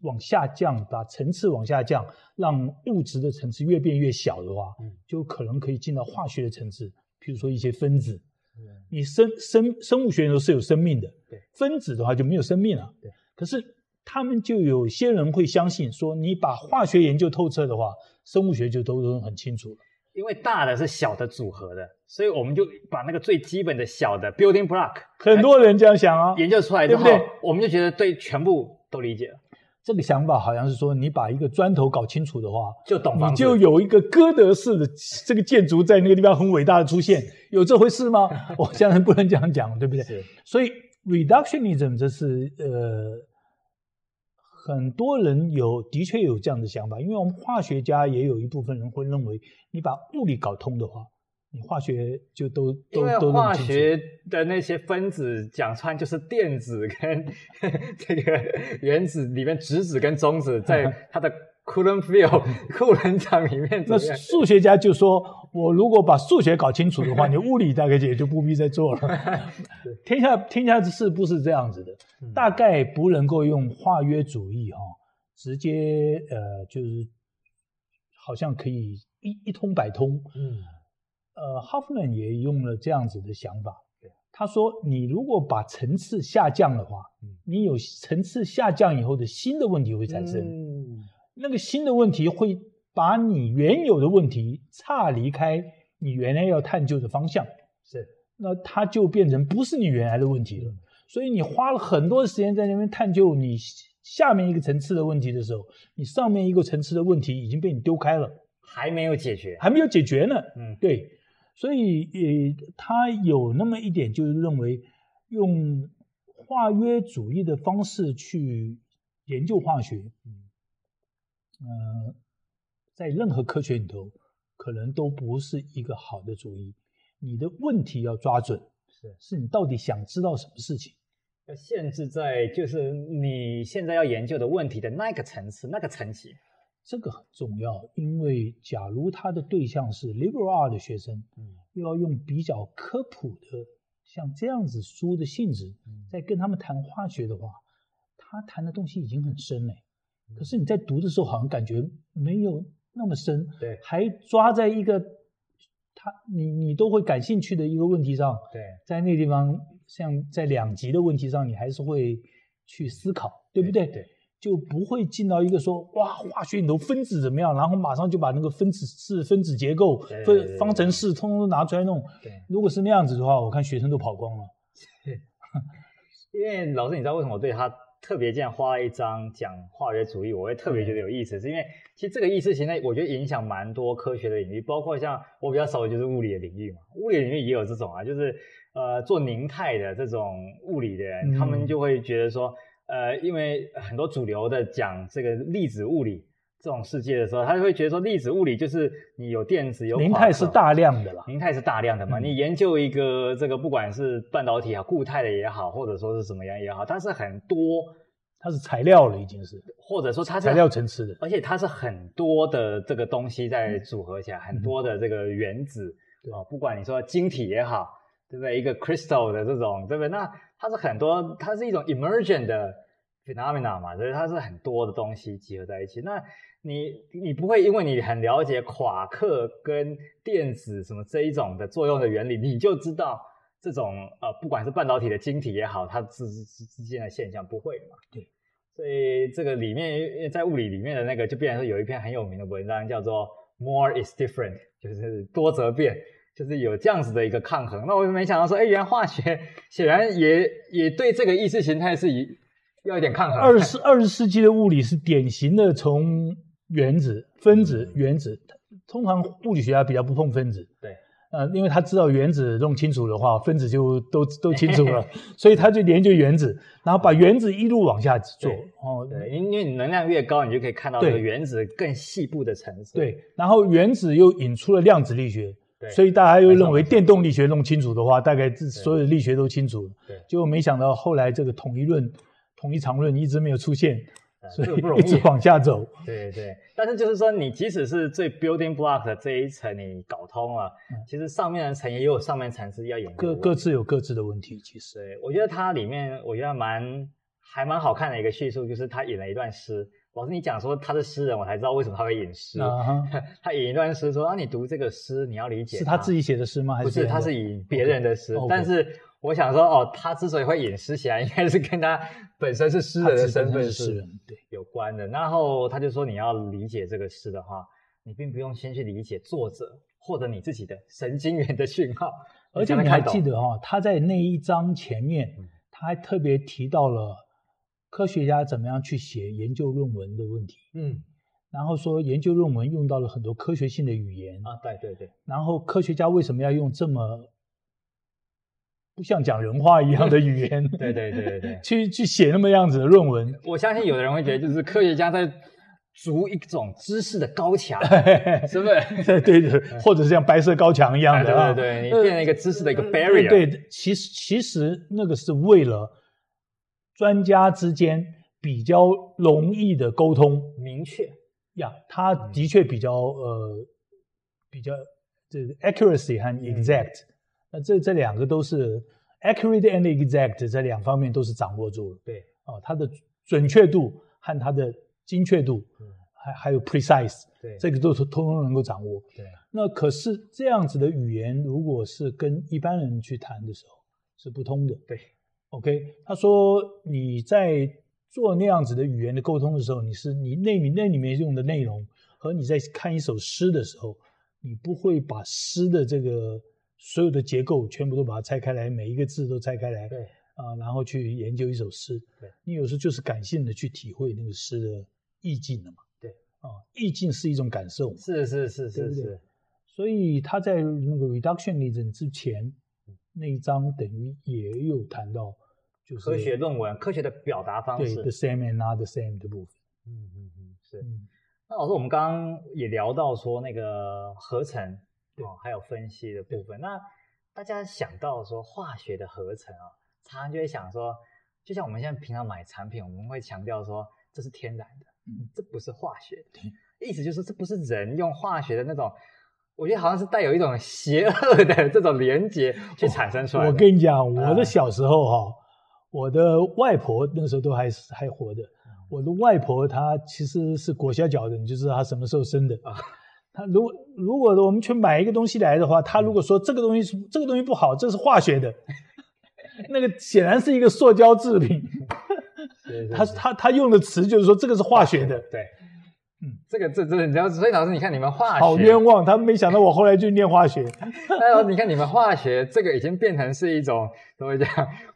往下降，把层次往下降，让物质的层次越变越小的话，嗯，就可能可以进到化学的层次。比如说一些分子，嗯，你生生生物学的时候是有生命的，对，分子的话就没有生命了，对。可是他们就有些人会相信说，你把化学研究透彻的话，生物学就都都很清楚了。因为大的是小的组合的，所以我们就把那个最基本的小的 building block，很多人这样想啊，研究出来之后，对不对？我们就觉得对全部都理解了。这个想法好像是说，你把一个砖头搞清楚的话，就懂你就有一个歌德式的这个建筑在那个地方很伟大的出现，有这回事吗？我现在不能这样讲，对不对？是。所以 reductionism 这是呃，很多人有的确有这样的想法，因为我们化学家也有一部分人会认为，你把物理搞通的话。你化学就都都都化学的那些分子讲穿就是电子跟 这个原子里面质子跟中子在 它的 Coulomb field 库伦场里面。那数学家就说，我如果把数学搞清楚的话，你物理大概也就不必再做了。天下天下之事不是这样子的，大概不能够用化约主义哈，直接呃就是好像可以一一通百通。嗯。呃，Hoffman 也用了这样子的想法。他说：“你如果把层次下降的话，你有层次下降以后的新的问题会产生。嗯，那个新的问题会把你原有的问题岔离开你原来要探究的方向。是，那它就变成不是你原来的问题了。所以你花了很多时间在那边探究你下面一个层次的问题的时候，你上面一个层次的问题已经被你丢开了，还没有解决，还没有解决呢。嗯，对。”所以，呃，他有那么一点，就是认为用化约主义的方式去研究化学，嗯，呃，在任何科学里头，可能都不是一个好的主意。你的问题要抓准，是，是你到底想知道什么事情，要限制在就是你现在要研究的问题的那个层次，那个层级。这个很重要，因为假如他的对象是 liberal art 的学生，嗯，又要用比较科普的像这样子书的性质，在跟他们谈化学的话，他谈的东西已经很深嘞。可是你在读的时候，好像感觉没有那么深，对，还抓在一个他你你都会感兴趣的一个问题上，对，在那地方像在两极的问题上，你还是会去思考，对不对？对。就不会进到一个说哇，化学里头分子怎么样，然后马上就把那个分子式、分子结构、分方程式通通都拿出来弄。对，如果是那样子的话，我看学生都跑光了。因为老师，你知道为什么我对他特别这样花了一章讲化学主义，我会特别觉得有意思，是因为其实这个意思现在，我觉得影响蛮多科学的领域，包括像我比较熟的就是物理的领域嘛，物理领域也有这种啊，就是呃做凝态的这种物理的人，嗯、他们就会觉得说。呃，因为很多主流的讲这个粒子物理这种世界的时候，他就会觉得说，粒子物理就是你有电子有。凝态是大量的啦。凝态是大量的嘛？嗯、你研究一个这个，不管是半导体啊，固态的也好，或者说是什么样也好，它是很多，它是材料了已经是，或者说它是材料层次的，而且它是很多的这个东西在组合起来，嗯、很多的这个原子，对吧、嗯？不管你说晶体也好。对不对？一个 crystal 的这种，对不对？那它是很多，它是一种 emergent 的 phenomena 嘛，所以它是很多的东西集合在一起。那你你不会因为你很了解夸克跟电子什么这一种的作用的原理，你就知道这种呃，不管是半导体的晶体也好，它之之之间的现象不会嘛？对。所以这个里面，在物理里面的那个，就变成说有一篇很有名的文章，叫做 “More is different”，就是多则变，就是有这样子的一个抗衡。那我就没想到说，哎，原来化学显然也也对这个意识形态是一要一点抗衡。二十二十世纪的物理是典型的从原子、分子、原子，通常物理学家比较不碰分子。对。呃，因为他知道原子弄清楚的话，分子就都都清楚了，所以他就研究原子，然后把原子一路往下做。哦，对，因为你能量越高，你就可以看到这个原子更细部的层次。对，然后原子又引出了量子力学，对，所以大家又认为电动力学弄清楚的话，大概所有的力学都清楚了。对，结果没想到后来这个统一论、统一场论一直没有出现。所以不容易，一直往下走。对对，但是就是说，你即使是最 building block 的这一层你搞通了，嗯、其实上面的层也有上面层次要演。各各自有各自的问题。其实，对，我觉得它里面我觉得蛮还蛮好看的一个叙述，就是他引了一段诗。老师，你讲说他是诗人，我才知道为什么他会引诗。Uh huh. 他引一段诗说：“啊，你读这个诗，你要理解。”是他自己写的诗吗？还是不是？他是引别人的诗，Okay. 但是。我想说，哦，他之所以会引诗起来，应该是跟他本身是诗人的身份是对有关的。然后他就说，你要理解这个诗的话，你并不用先去理解作者或者你自己的神经元的讯号。而且你还记得哈、哦，他在那一章前面，他还特别提到了科学家怎么样去写研究论文的问题。嗯，然后说研究论文用到了很多科学性的语言啊，对对对。然后科学家为什么要用这么不像讲人话一样的语言，对对对对对，去去写那么样子的论文，我相信有的人会觉得，就是科学家在筑一种知识的高墙，是不是？对对对，或者是像白色高墙一样的，对对对，你变成一个知识的一个 barrier。对，其实其实那个是为了专家之间比较容易的沟通，明确呀，他的确比较呃比较这个 accuracy 和 exact。那这这两个都是 accurate and exact 这两方面都是掌握住了。对，哦，它的准确度和它的精确度，还还有 precise，对，这个都是通通能够掌握。对，那可是这样子的语言，如果是跟一般人去谈的时候，是不通的。对，OK，他说你在做那样子的语言的沟通的时候，你是你那里那里面用的内容和你在看一首诗的时候，你不会把诗的这个。所有的结构全部都把它拆开来，每一个字都拆开来，对啊，然后去研究一首诗。对，你有时候就是感性的去体会那个诗的意境了嘛。对，啊，意境是一种感受。是是是是是。所以他在那个 reductionism 之前那一章，等于也有谈到，就是科学论文、科学的表达方式，对，the same and not the same 的部分。嗯嗯嗯，是。那老师，我们刚刚也聊到说那个合成。哦，还有分析的部分。那大家想到说化学的合成啊，常常就会想说，就像我们现在平常买产品，我们会强调说这是天然的，嗯，这不是化学的。意思就是这不是人用化学的那种，我觉得好像是带有一种邪恶的这种连结 去产生出来的。我跟你讲，我的小时候哈，我的外婆那时候都还是还活的。我的外婆她其实是裹小脚的，你就知道她什么时候生的啊。她如果如果我们去买一个东西来的话，她如果说这个东西是这个东西不好，这是化学的，那个显然是一个塑胶制品。他他他用的词就是说这个是化学的。对，嗯，这个这这你知道，所以老师你看你们化学好冤枉，他们没想到我后来就念化学。哎你看你们化学这个已经变成是一种怎么讲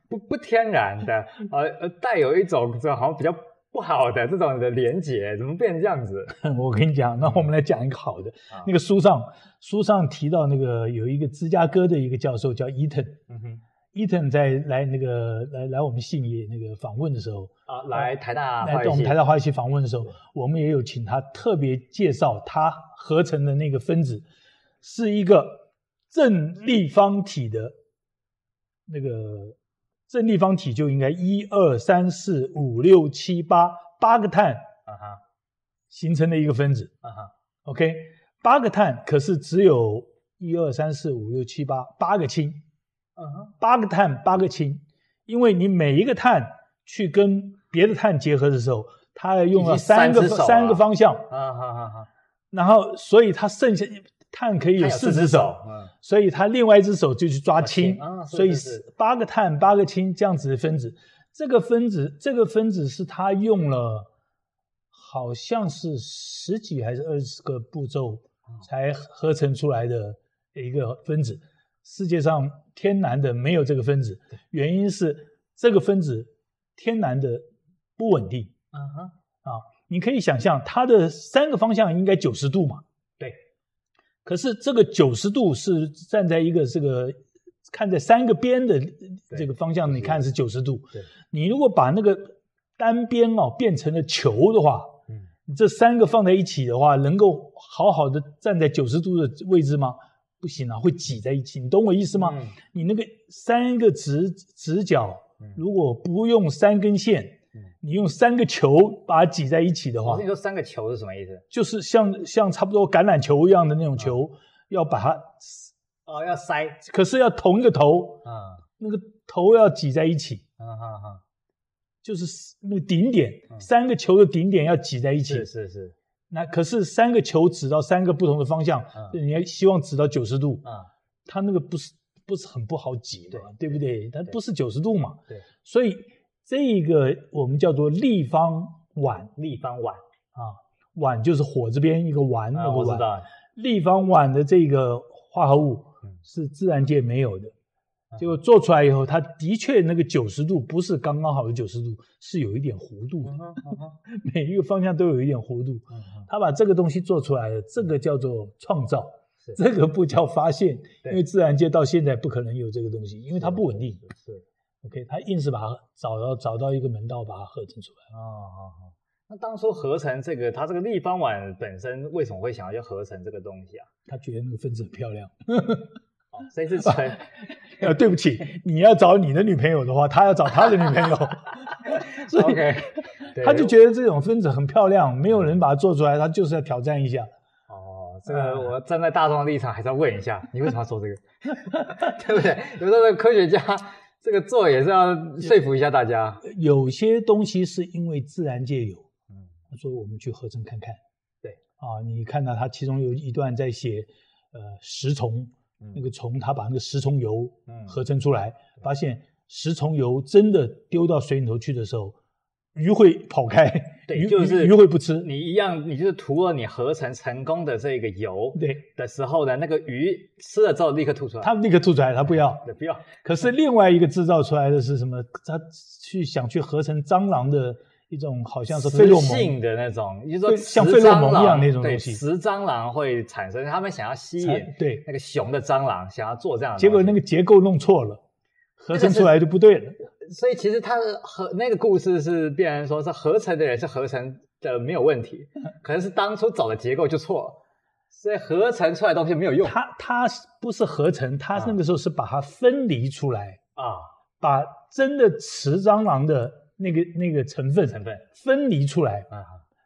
不不天然的，呃呃带有一种这好像比较。不好的这种的连结怎么变成这样子？我跟你讲，那我们来讲一个好的。嗯、那个书上书上提到那个有一个芝加哥的一个教授叫伊藤。嗯哼，伊藤在来那个来来我们信里那个访问的时候啊，来台大来我们台大化学系访问的时候，我们也有请他特别介绍他合成的那个分子是一个正立方体的那个。正立方体就应该一二三四五六七八八个碳啊哈，形成的一个分子啊哈，OK，八个碳可是只有一二三四五六七八八个氢，八个碳八个氢，因为你每一个碳去跟别的碳结合的时候，它要用了三个三,三个方向。啊哈哈哈。然后，所以它剩下碳可以有四只手，嗯，所以它另外一只手就去抓氢，啊，所以八个碳八个氢这样子的分子，这个分子这个分子是它用了好像是十几还是二十个步骤才合成出来的一个分子。世界上天然的没有这个分子，原因是这个分子天然的不稳定。嗯哼，啊，你可以想象它的三个方向应该九十度嘛？对。可是这个九十度是站在一个这个看在三个边的这个方向，你看是九十度。对。你如果把那个单边哦变成了球的话，嗯，这三个放在一起的话，能够好好的站在九十度的位置吗？不行啊，会挤在一起，你懂我意思吗？嗯、你那个三个直直角，如果不用三根线，嗯、你用三个球把它挤在一起的话，我跟你说三个球是什么意思？就是像像差不多橄榄球一样的那种球，嗯、要把它哦要塞，可是要同一个头，嗯、那个头要挤在一起，嗯嗯嗯、就是那个顶点，嗯、三个球的顶点要挤在一起，是是是。那可是三个球指到三个不同的方向，嗯、你要希望指到九十度，啊、嗯，它那个不是不是很不好挤的，对，对不对？它不是九十度嘛，对，所以这个我们叫做立方碗，立方碗。啊，碗就是火这边一个碗，那个烷，啊、立方碗的这个化合物是自然界没有的。结果做出来以后，它的确那个九十度不是刚刚好的九十度，是有一点弧度的。每一个方向都有一点弧度。他把这个东西做出来了，这个叫做创造，这个不叫发现，因为自然界到现在不可能有这个东西，因为它不稳定。是，OK，他硬是把它找到找到一个门道，把它合成出来。哦，那当初合成这个，它这个立方碗本身为什么会想要去合成这个东西啊？他觉得那个分子很漂亮。哦，所以是纯。呃，对不起，你要找你的女朋友的话，他要找他的女朋友。所以，Okay, 他就觉得这种分子很漂亮，没有人把它做出来，他就是要挑战一下。哦，这个我站在大众的立场，还是要问一下，你为什么要做这个？对不对？有时候科学家这个做也是要说服一下大家。有些东西是因为自然界有，嗯，他说我们去合成看看。对，啊，你看到他其中有一段在写，呃，食虫。那个虫，他把那个食虫油合成出来，嗯、发现食虫油真的丢到水里头去的时候，鱼会跑开，对，鱼就是鱼会不吃。你一样，你就是涂了你合成成功的这个油，对的时候呢，那个鱼吃了之后立刻吐出来，它立刻吐出来，它不要，不要。可是另外一个制造出来的是什么？它去想去合成蟑螂的。一种好像是费洛蒙性的那种，就是说像费洛蒙一样那种东西，食蟑螂会产生，他们想要吸引对那个雄的蟑螂，想要做这样的，结果那个结构弄错了，合成出来就不对了。所以其实它的合那个故事是必然说是合成的人是合成的没有问题，可能是当初找的结构就错了，所以合成出来的东西没有用。它它不是合成，它那个时候是把它分离出来。啊，把真的雌蟑螂的。那个那个成分成分。分离出来。啊，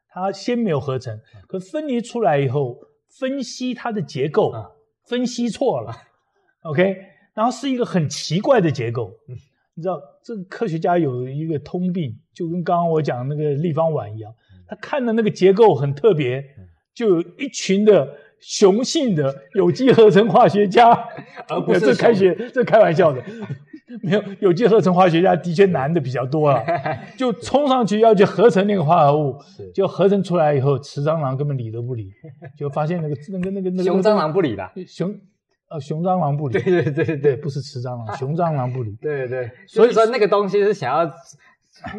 它先没有合成，可分离出来以后，分析它的结构，啊。分析错了，OK，然后是一个很奇怪的结构，你知道这个科学家有一个通病，就跟刚刚我讲那个立方碗一样，他看的那个结构很特别，就有一群的雄性的有机合成化学家，而不是这开学这开玩笑的。没有有机合成化学家的确男的比较多啊，就冲上去要去合成那个化合物，就合成出来以后，雌蟑螂根本理都不理，就发现那个那个那个那个雄蟑螂不理了，雄呃雄蟑螂不理，对对对对，不是雌蟑螂，雄蟑螂不理，对 对，所以说那个东西是想要。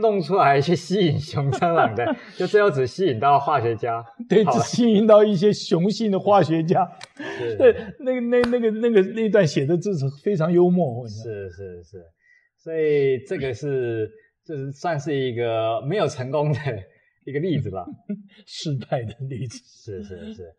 弄出来去吸引雄蟑螂的，就最后只吸引到化学家，对，只吸引到一些雄性的化学家。对，那个那那个那个那段写的字是非常幽默。是是是，所以这个是这是算是一个没有成功的一个例子吧，失败的例子。是是是。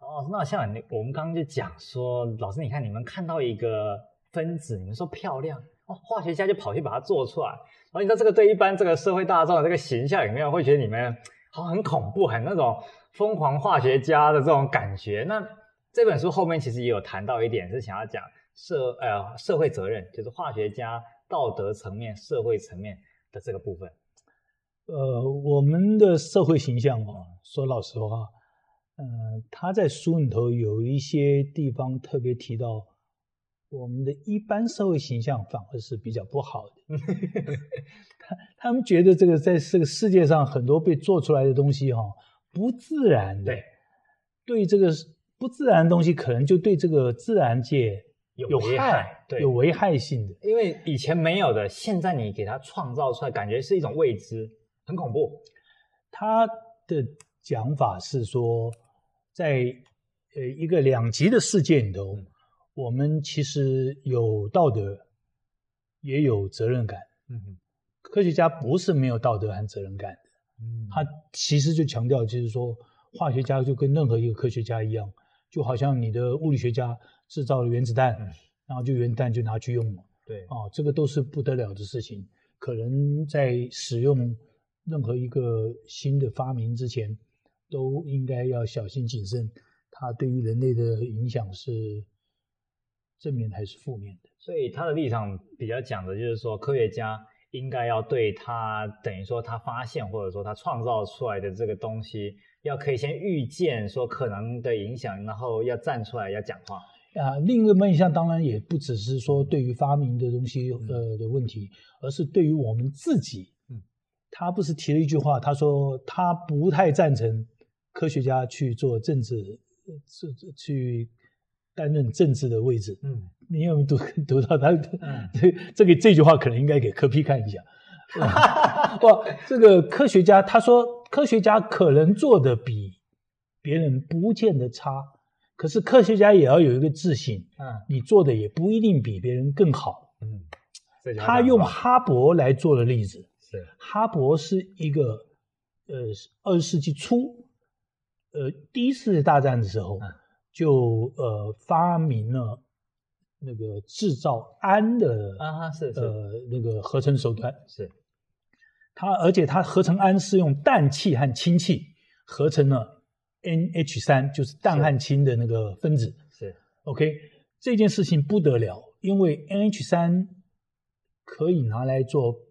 哦，那像你我们刚刚就讲说，老师你看你们看到一个分子，你们说漂亮哦，化学家就跑去把它做出来。然后你知道这个对一般这个社会大众的这个形象有没有，会觉得你们好像很恐怖，很那种疯狂化学家的这种感觉。那这本书后面其实也有谈到一点，是想要讲社呃社会责任，就是化学家道德层面、社会层面的这个部分。呃，我们的社会形象哦，说老实话，嗯、呃，他在书里头有一些地方特别提到，我们的一般社会形象反而是比较不好的。他他们觉得这个在这个世界上很多被做出来的东西哈、哦，不自然的，对，对这个不自然的东西，可能就对这个自然界有有害，对，有危害性的。因为以前没有的，现在你给它创造出来，感觉是一种未知。很恐怖。他的讲法是说，在呃一个两极的世界里头，嗯、我们其实有道德，也有责任感。嗯哼，科学家不是没有道德和责任感的。嗯，他其实就强调，就是说，化学家就跟任何一个科学家一样，就好像你的物理学家制造了原子弹，嗯、然后就原子弹就拿去用了。对，啊，这个都是不得了的事情，可能在使用。任何一个新的发明之前，都应该要小心谨慎。它对于人类的影响是正面还是负面的？所以他的立场比较讲的就是说，科学家应该要对他等于说他发现或者说他创造出来的这个东西，要可以先预见说可能的影响，然后要站出来要讲话。啊，另一个面向当然也不只是说对于发明的东西呃的问题，而是对于我们自己。他不是提了一句话，他说他不太赞成科学家去做政治，去去担任政治的位置。嗯，你有没有读 读到他？嗯，这这个这句话可能应该给柯 P 看一下。哇，这个科学家他说，科学家可能做的比别人不见得差，可是科学家也要有一个自信。嗯，你做的也不一定比别人更好。嗯，他用哈勃来做的例子。哈勃是一个，呃，二十世纪初，呃，第一次大战的时候，就呃发明了那个制造氨的啊，是是呃那个合成手段是，它而且它合成氨是用氮气和氢气合成了 NH 三，就是氮和氢的那个分子是，是 OK 这件事情不得了，因为 NH 三可以拿来做。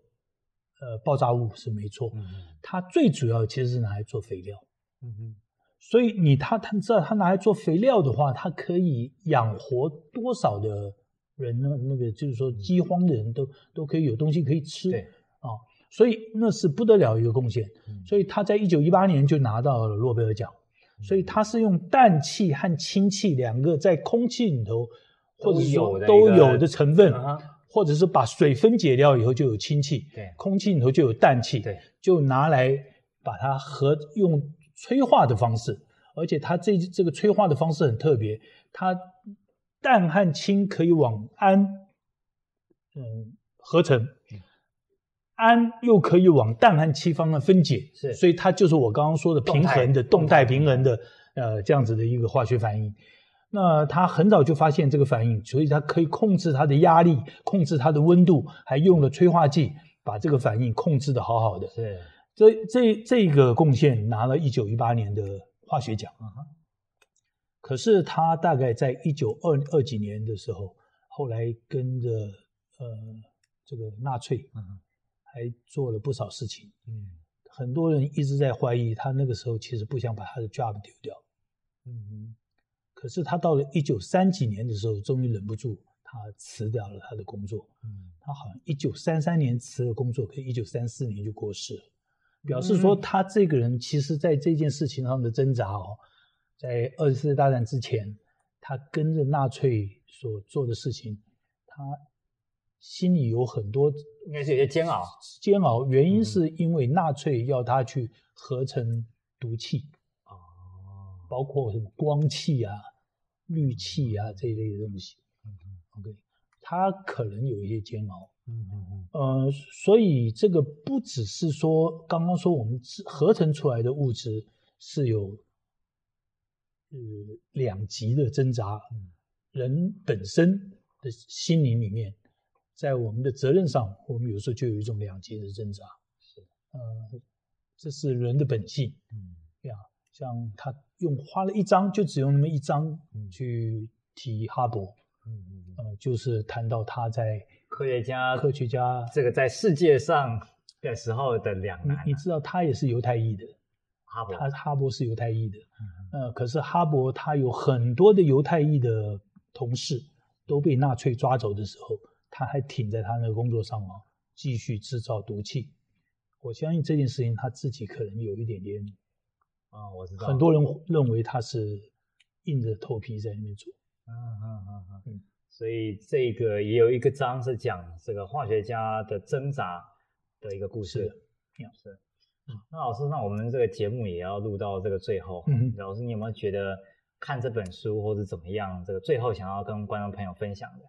呃，爆炸物是没错，嗯、它最主要其实是拿来做肥料。嗯哼，所以你他他知道他拿来做肥料的话，它可以养活多少的人呢？那个就是说饥荒的人都都可以有东西可以吃。对啊，所以那是不得了一个贡献。嗯、所以他在一九一八年就拿到了诺贝尔奖。嗯、所以他是用氮气和氢气两个在空气里头或者说都有的成分。或者是把水分解掉以后就有氢气，对，空气里头就有氮气，对，就拿来把它和用催化的方式，而且它这这个催化的方式很特别，它氮和氢可以往氨，嗯，合成，氨又可以往氮和氢方向分解，是，所以它就是我刚刚说的平衡的动态平衡的，呃，这样子的一个化学反应。那他很早就发现这个反应，所以他可以控制它的压力，控制它的温度，还用了催化剂把这个反应控制的好好的。是，这这这个贡献拿了一九一八年的化学奖。可是他大概在一九二二几年的时候，后来跟着呃这个纳粹，还做了不少事情。嗯，很多人一直在怀疑他那个时候其实不想把他的 job 丢掉。嗯。可是他到了一九三几年的时候，终于忍不住，他辞掉了他的工作。嗯，他好像一九三三年辞了工作，可以一九三四年就过世了，表示说他这个人其实在这件事情上的挣扎哦，在二次世界大战之前，他跟着纳粹所做的事情，他心里有很多应该是有些煎熬，煎熬。原因是因为纳粹要他去合成毒气，哦，包括什么光气啊。氯气啊，这一类的东西，，OK，它可能有一些煎熬，嗯嗯嗯，呃，所以这个不只是说刚刚说我们合成出来的物质是有呃两极的挣扎，嗯，人本身的心灵里面，在我们的责任上，我们有时候就有一种两极的挣扎，是，呃，这是人的本性，嗯，呀。像他用花了一章，就只用那么一章去提哈勃，嗯嗯，呃，就是谈到他在科学家科学家这个在世界上的时候的两难。你你知道他也是犹太裔的，哈勃，他哈勃是犹太裔的，呃，可是哈勃他有很多的犹太裔的同事都被纳粹抓走的时候，他还挺在他那个工作上啊，继续制造毒气。我相信这件事情他自己可能有一点点。啊、哦，我知道。很多人认为他是硬着头皮在那边做。嗯嗯嗯嗯。所以这个也有一个章是讲这个化学家的挣扎的一个故事。是。是。那老师，那我们这个节目也要录到这个最后。嗯。老师，你有没有觉得看这本书或者怎么样？这个最后想要跟观众朋友分享的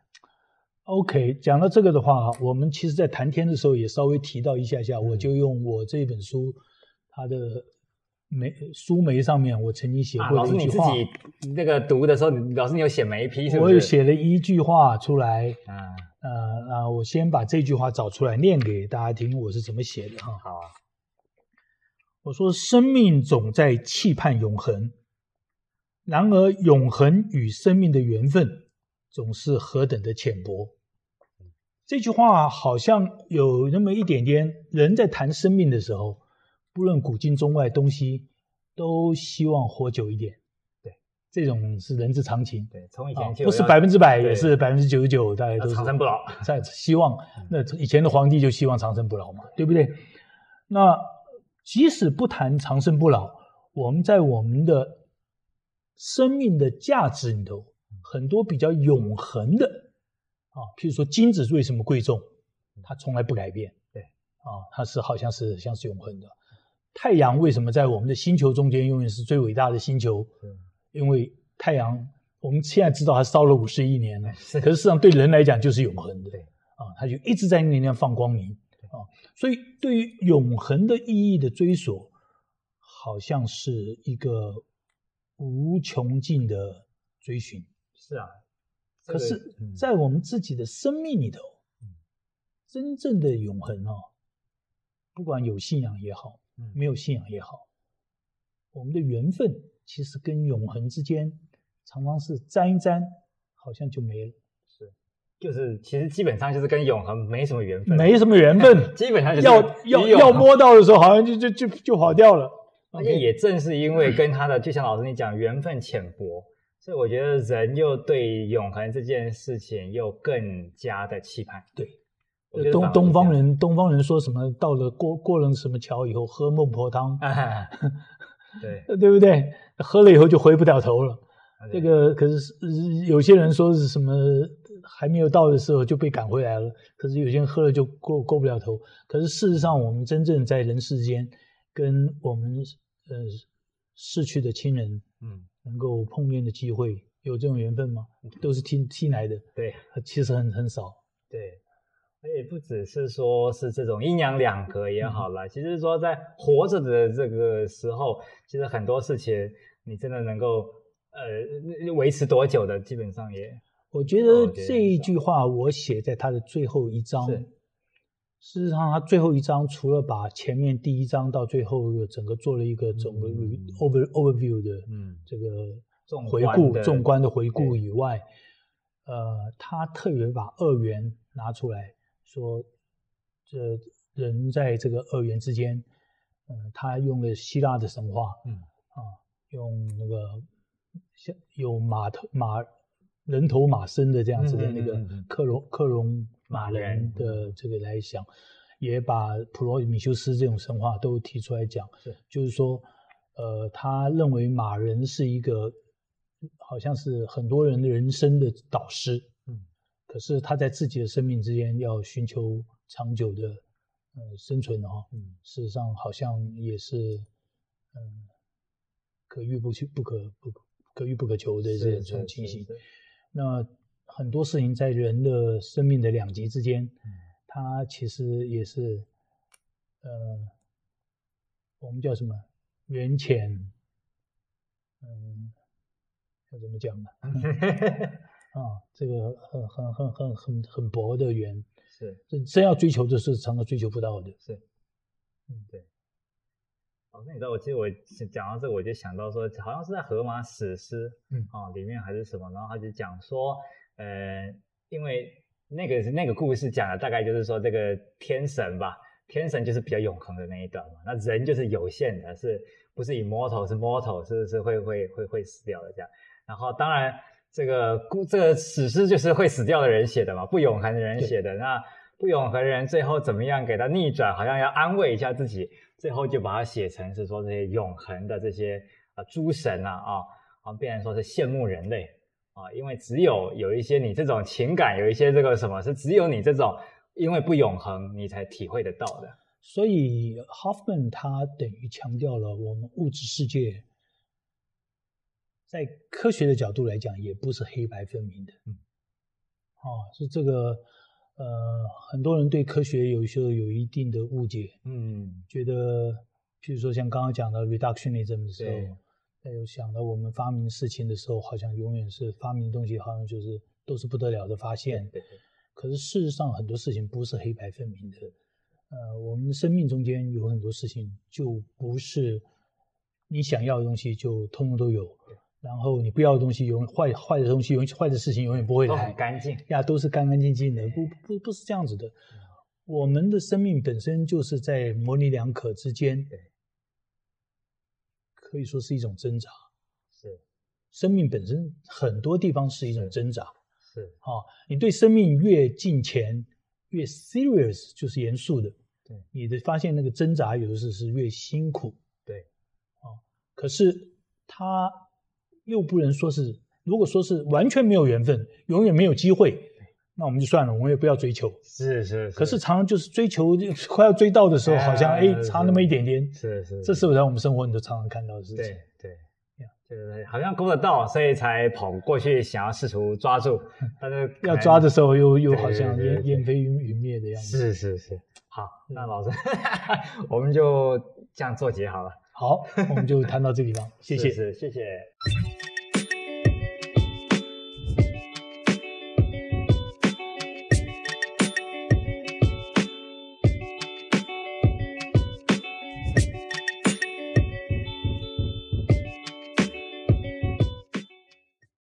？OK，讲到这个的话，我们其实在谈天的时候也稍微提到一下下，我就用我这本书它的。梅书梅上面，我曾经写过一句话。啊、老师你自己那个读的时候，老师你有写眉批是不是？我有写了一句话出来。嗯、啊，呃啊，我先把这句话找出来念给大家听，我是怎么写的哈。好啊。我说：生命总在期盼永恒，然而永恒与生命的缘分总是何等的浅薄。这句话好像有那么一点点，人在谈生命的时候。不论古今中外东西，都希望活久一点。对，这种是人之常情。对，从以前就、哦、不是百分之百，也是百分之九十九，大概都是长生不老。在希望，那以前的皇帝就希望长生不老嘛，对不对？那即使不谈长生不老，我们在我们的生命的价值里头，很多比较永恒的啊，譬如说金子为什么贵重？它从来不改变。对，啊，它是好像是像是永恒的。太阳为什么在我们的星球中间永远是最伟大的星球？因为太阳我们现在知道它烧了五十亿年了，可是实际上对人来讲就是永恒的。啊，它就一直在那里放光明。啊，所以对于永恒的意义的追索，好像是一个无穷尽的追寻。是啊，可是，在我们自己的生命里头，真正的永恒啊，不管有信仰也好。没有信仰也好，我们的缘分其实跟永恒之间常常是沾一沾，好像就没了。是，就是其实基本上就是跟永恒没什么缘分，没什么缘分，基本上要要要摸到的时候，好像就就就就跑掉了。而且也正是因为跟他的，就像老师你讲，缘分浅薄，所以我觉得人又对永恒这件事情又更加的期盼。对。东东方人，东方人说什么？到了过过了什么桥以后，喝孟婆汤，啊、对 对不对？喝了以后就回不了头了。这个可是有些人说是什么？还没有到的时候就被赶回来了。可是有些人喝了就过过不了头。可是事实上，我们真正在人世间，跟我们呃逝去的亲人，嗯，能够碰面的机会，有这种缘分吗？都是听听来的。对，其实很很少。对。也不只是说是这种阴阳两隔也好了，嗯、其实说在活着的这个时候，其实很多事情你真的能够呃维持多久的，基本上也。我觉得这一句话我写在他的最后一章。事实上，他最后一章除了把前面第一章到最后整个做了一个整个 over overview 的这个回顾，纵观的回顾以外，呃，他特别把二元拿出来。说，这人在这个二元之间，嗯、呃，他用了希腊的神话，嗯啊，用那个像有马头马人头马身的这样子的那个克隆克隆马人的这个来想，也把普罗米修斯这种神话都提出来讲，是就是说，呃，他认为马人是一个好像是很多人的人生的导师。可是他在自己的生命之间要寻求长久的呃生存哦，嗯，事实上好像也是嗯可遇不求不可不可遇不可求的这种情形。那很多事情在人的生命的两极之间，嗯，它其实也是呃我们叫什么缘浅，嗯，要怎么讲呢？啊，这个很很很很很很薄的缘，是，真真要追求的是常常追求不到的，是，嗯，对。哦，那你知道，我其实我讲到这个，我就想到说，好像是在荷马史诗，嗯，哦，里面还是什么，然后他就讲说，呃，因为那个那个故事讲的大概就是说，这个天神吧，天神就是比较永恒的那一段嘛，那人就是有限的，是不是 immortal 是 mortal，是是会会会会死掉的这样。然后当然这个故这个史诗就是会死掉的人写的嘛，不永恒的人写的，那不永恒的人最后怎么样给他逆转，好像要安慰一下自己。最后就把它写成是说这些永恒的这些啊诸神啊啊，啊变成说是羡慕人类啊，因为只有有一些你这种情感，有一些这个什么是只有你这种因为不永恒你才体会得到的。所以 Hoffman 他等于强调了我们物质世界在科学的角度来讲也不是黑白分明的。嗯，哦，是这个。呃，很多人对科学有时候有一定的误解，嗯，觉得，譬如说像刚刚讲的 reductionism 的时候，还有想到我们发明事情的时候，好像永远是发明东西，好像就是都是不得了的发现。对，可是事实上很多事情不是黑白分明的，呃，我们生命中间有很多事情就不是你想要的东西就通通都有。然后你不要的东西，永坏坏的东西，永坏的事情永远不会来，都很干净呀，都是干干净净的，不不不是这样子的。我们的生命本身就是在模棱两可之间，可以说是一种挣扎。是，生命本身很多地方是一种挣扎。是，啊，你对生命越近前，越 serious 就是严肃的。对，你的发现那个挣扎有的时候是越辛苦。对，啊，可是他。又不能说是，如果说是完全没有缘分，永远没有机会，那我们就算了，我们也不要追求。是是，是。可是常常就是追求快要追到的时候，好像哎差那么一点点。是是，是。这是不是在我们生活你都常常看到的事情？对对，就是好像勾得到，所以才跑过去想要试图抓住，但是要抓的时候又又好像烟烟飞云云灭的样子。是是是。好，那老师，我们就这样做结好了。好，我们就谈到这个地方，谢谢，谢谢。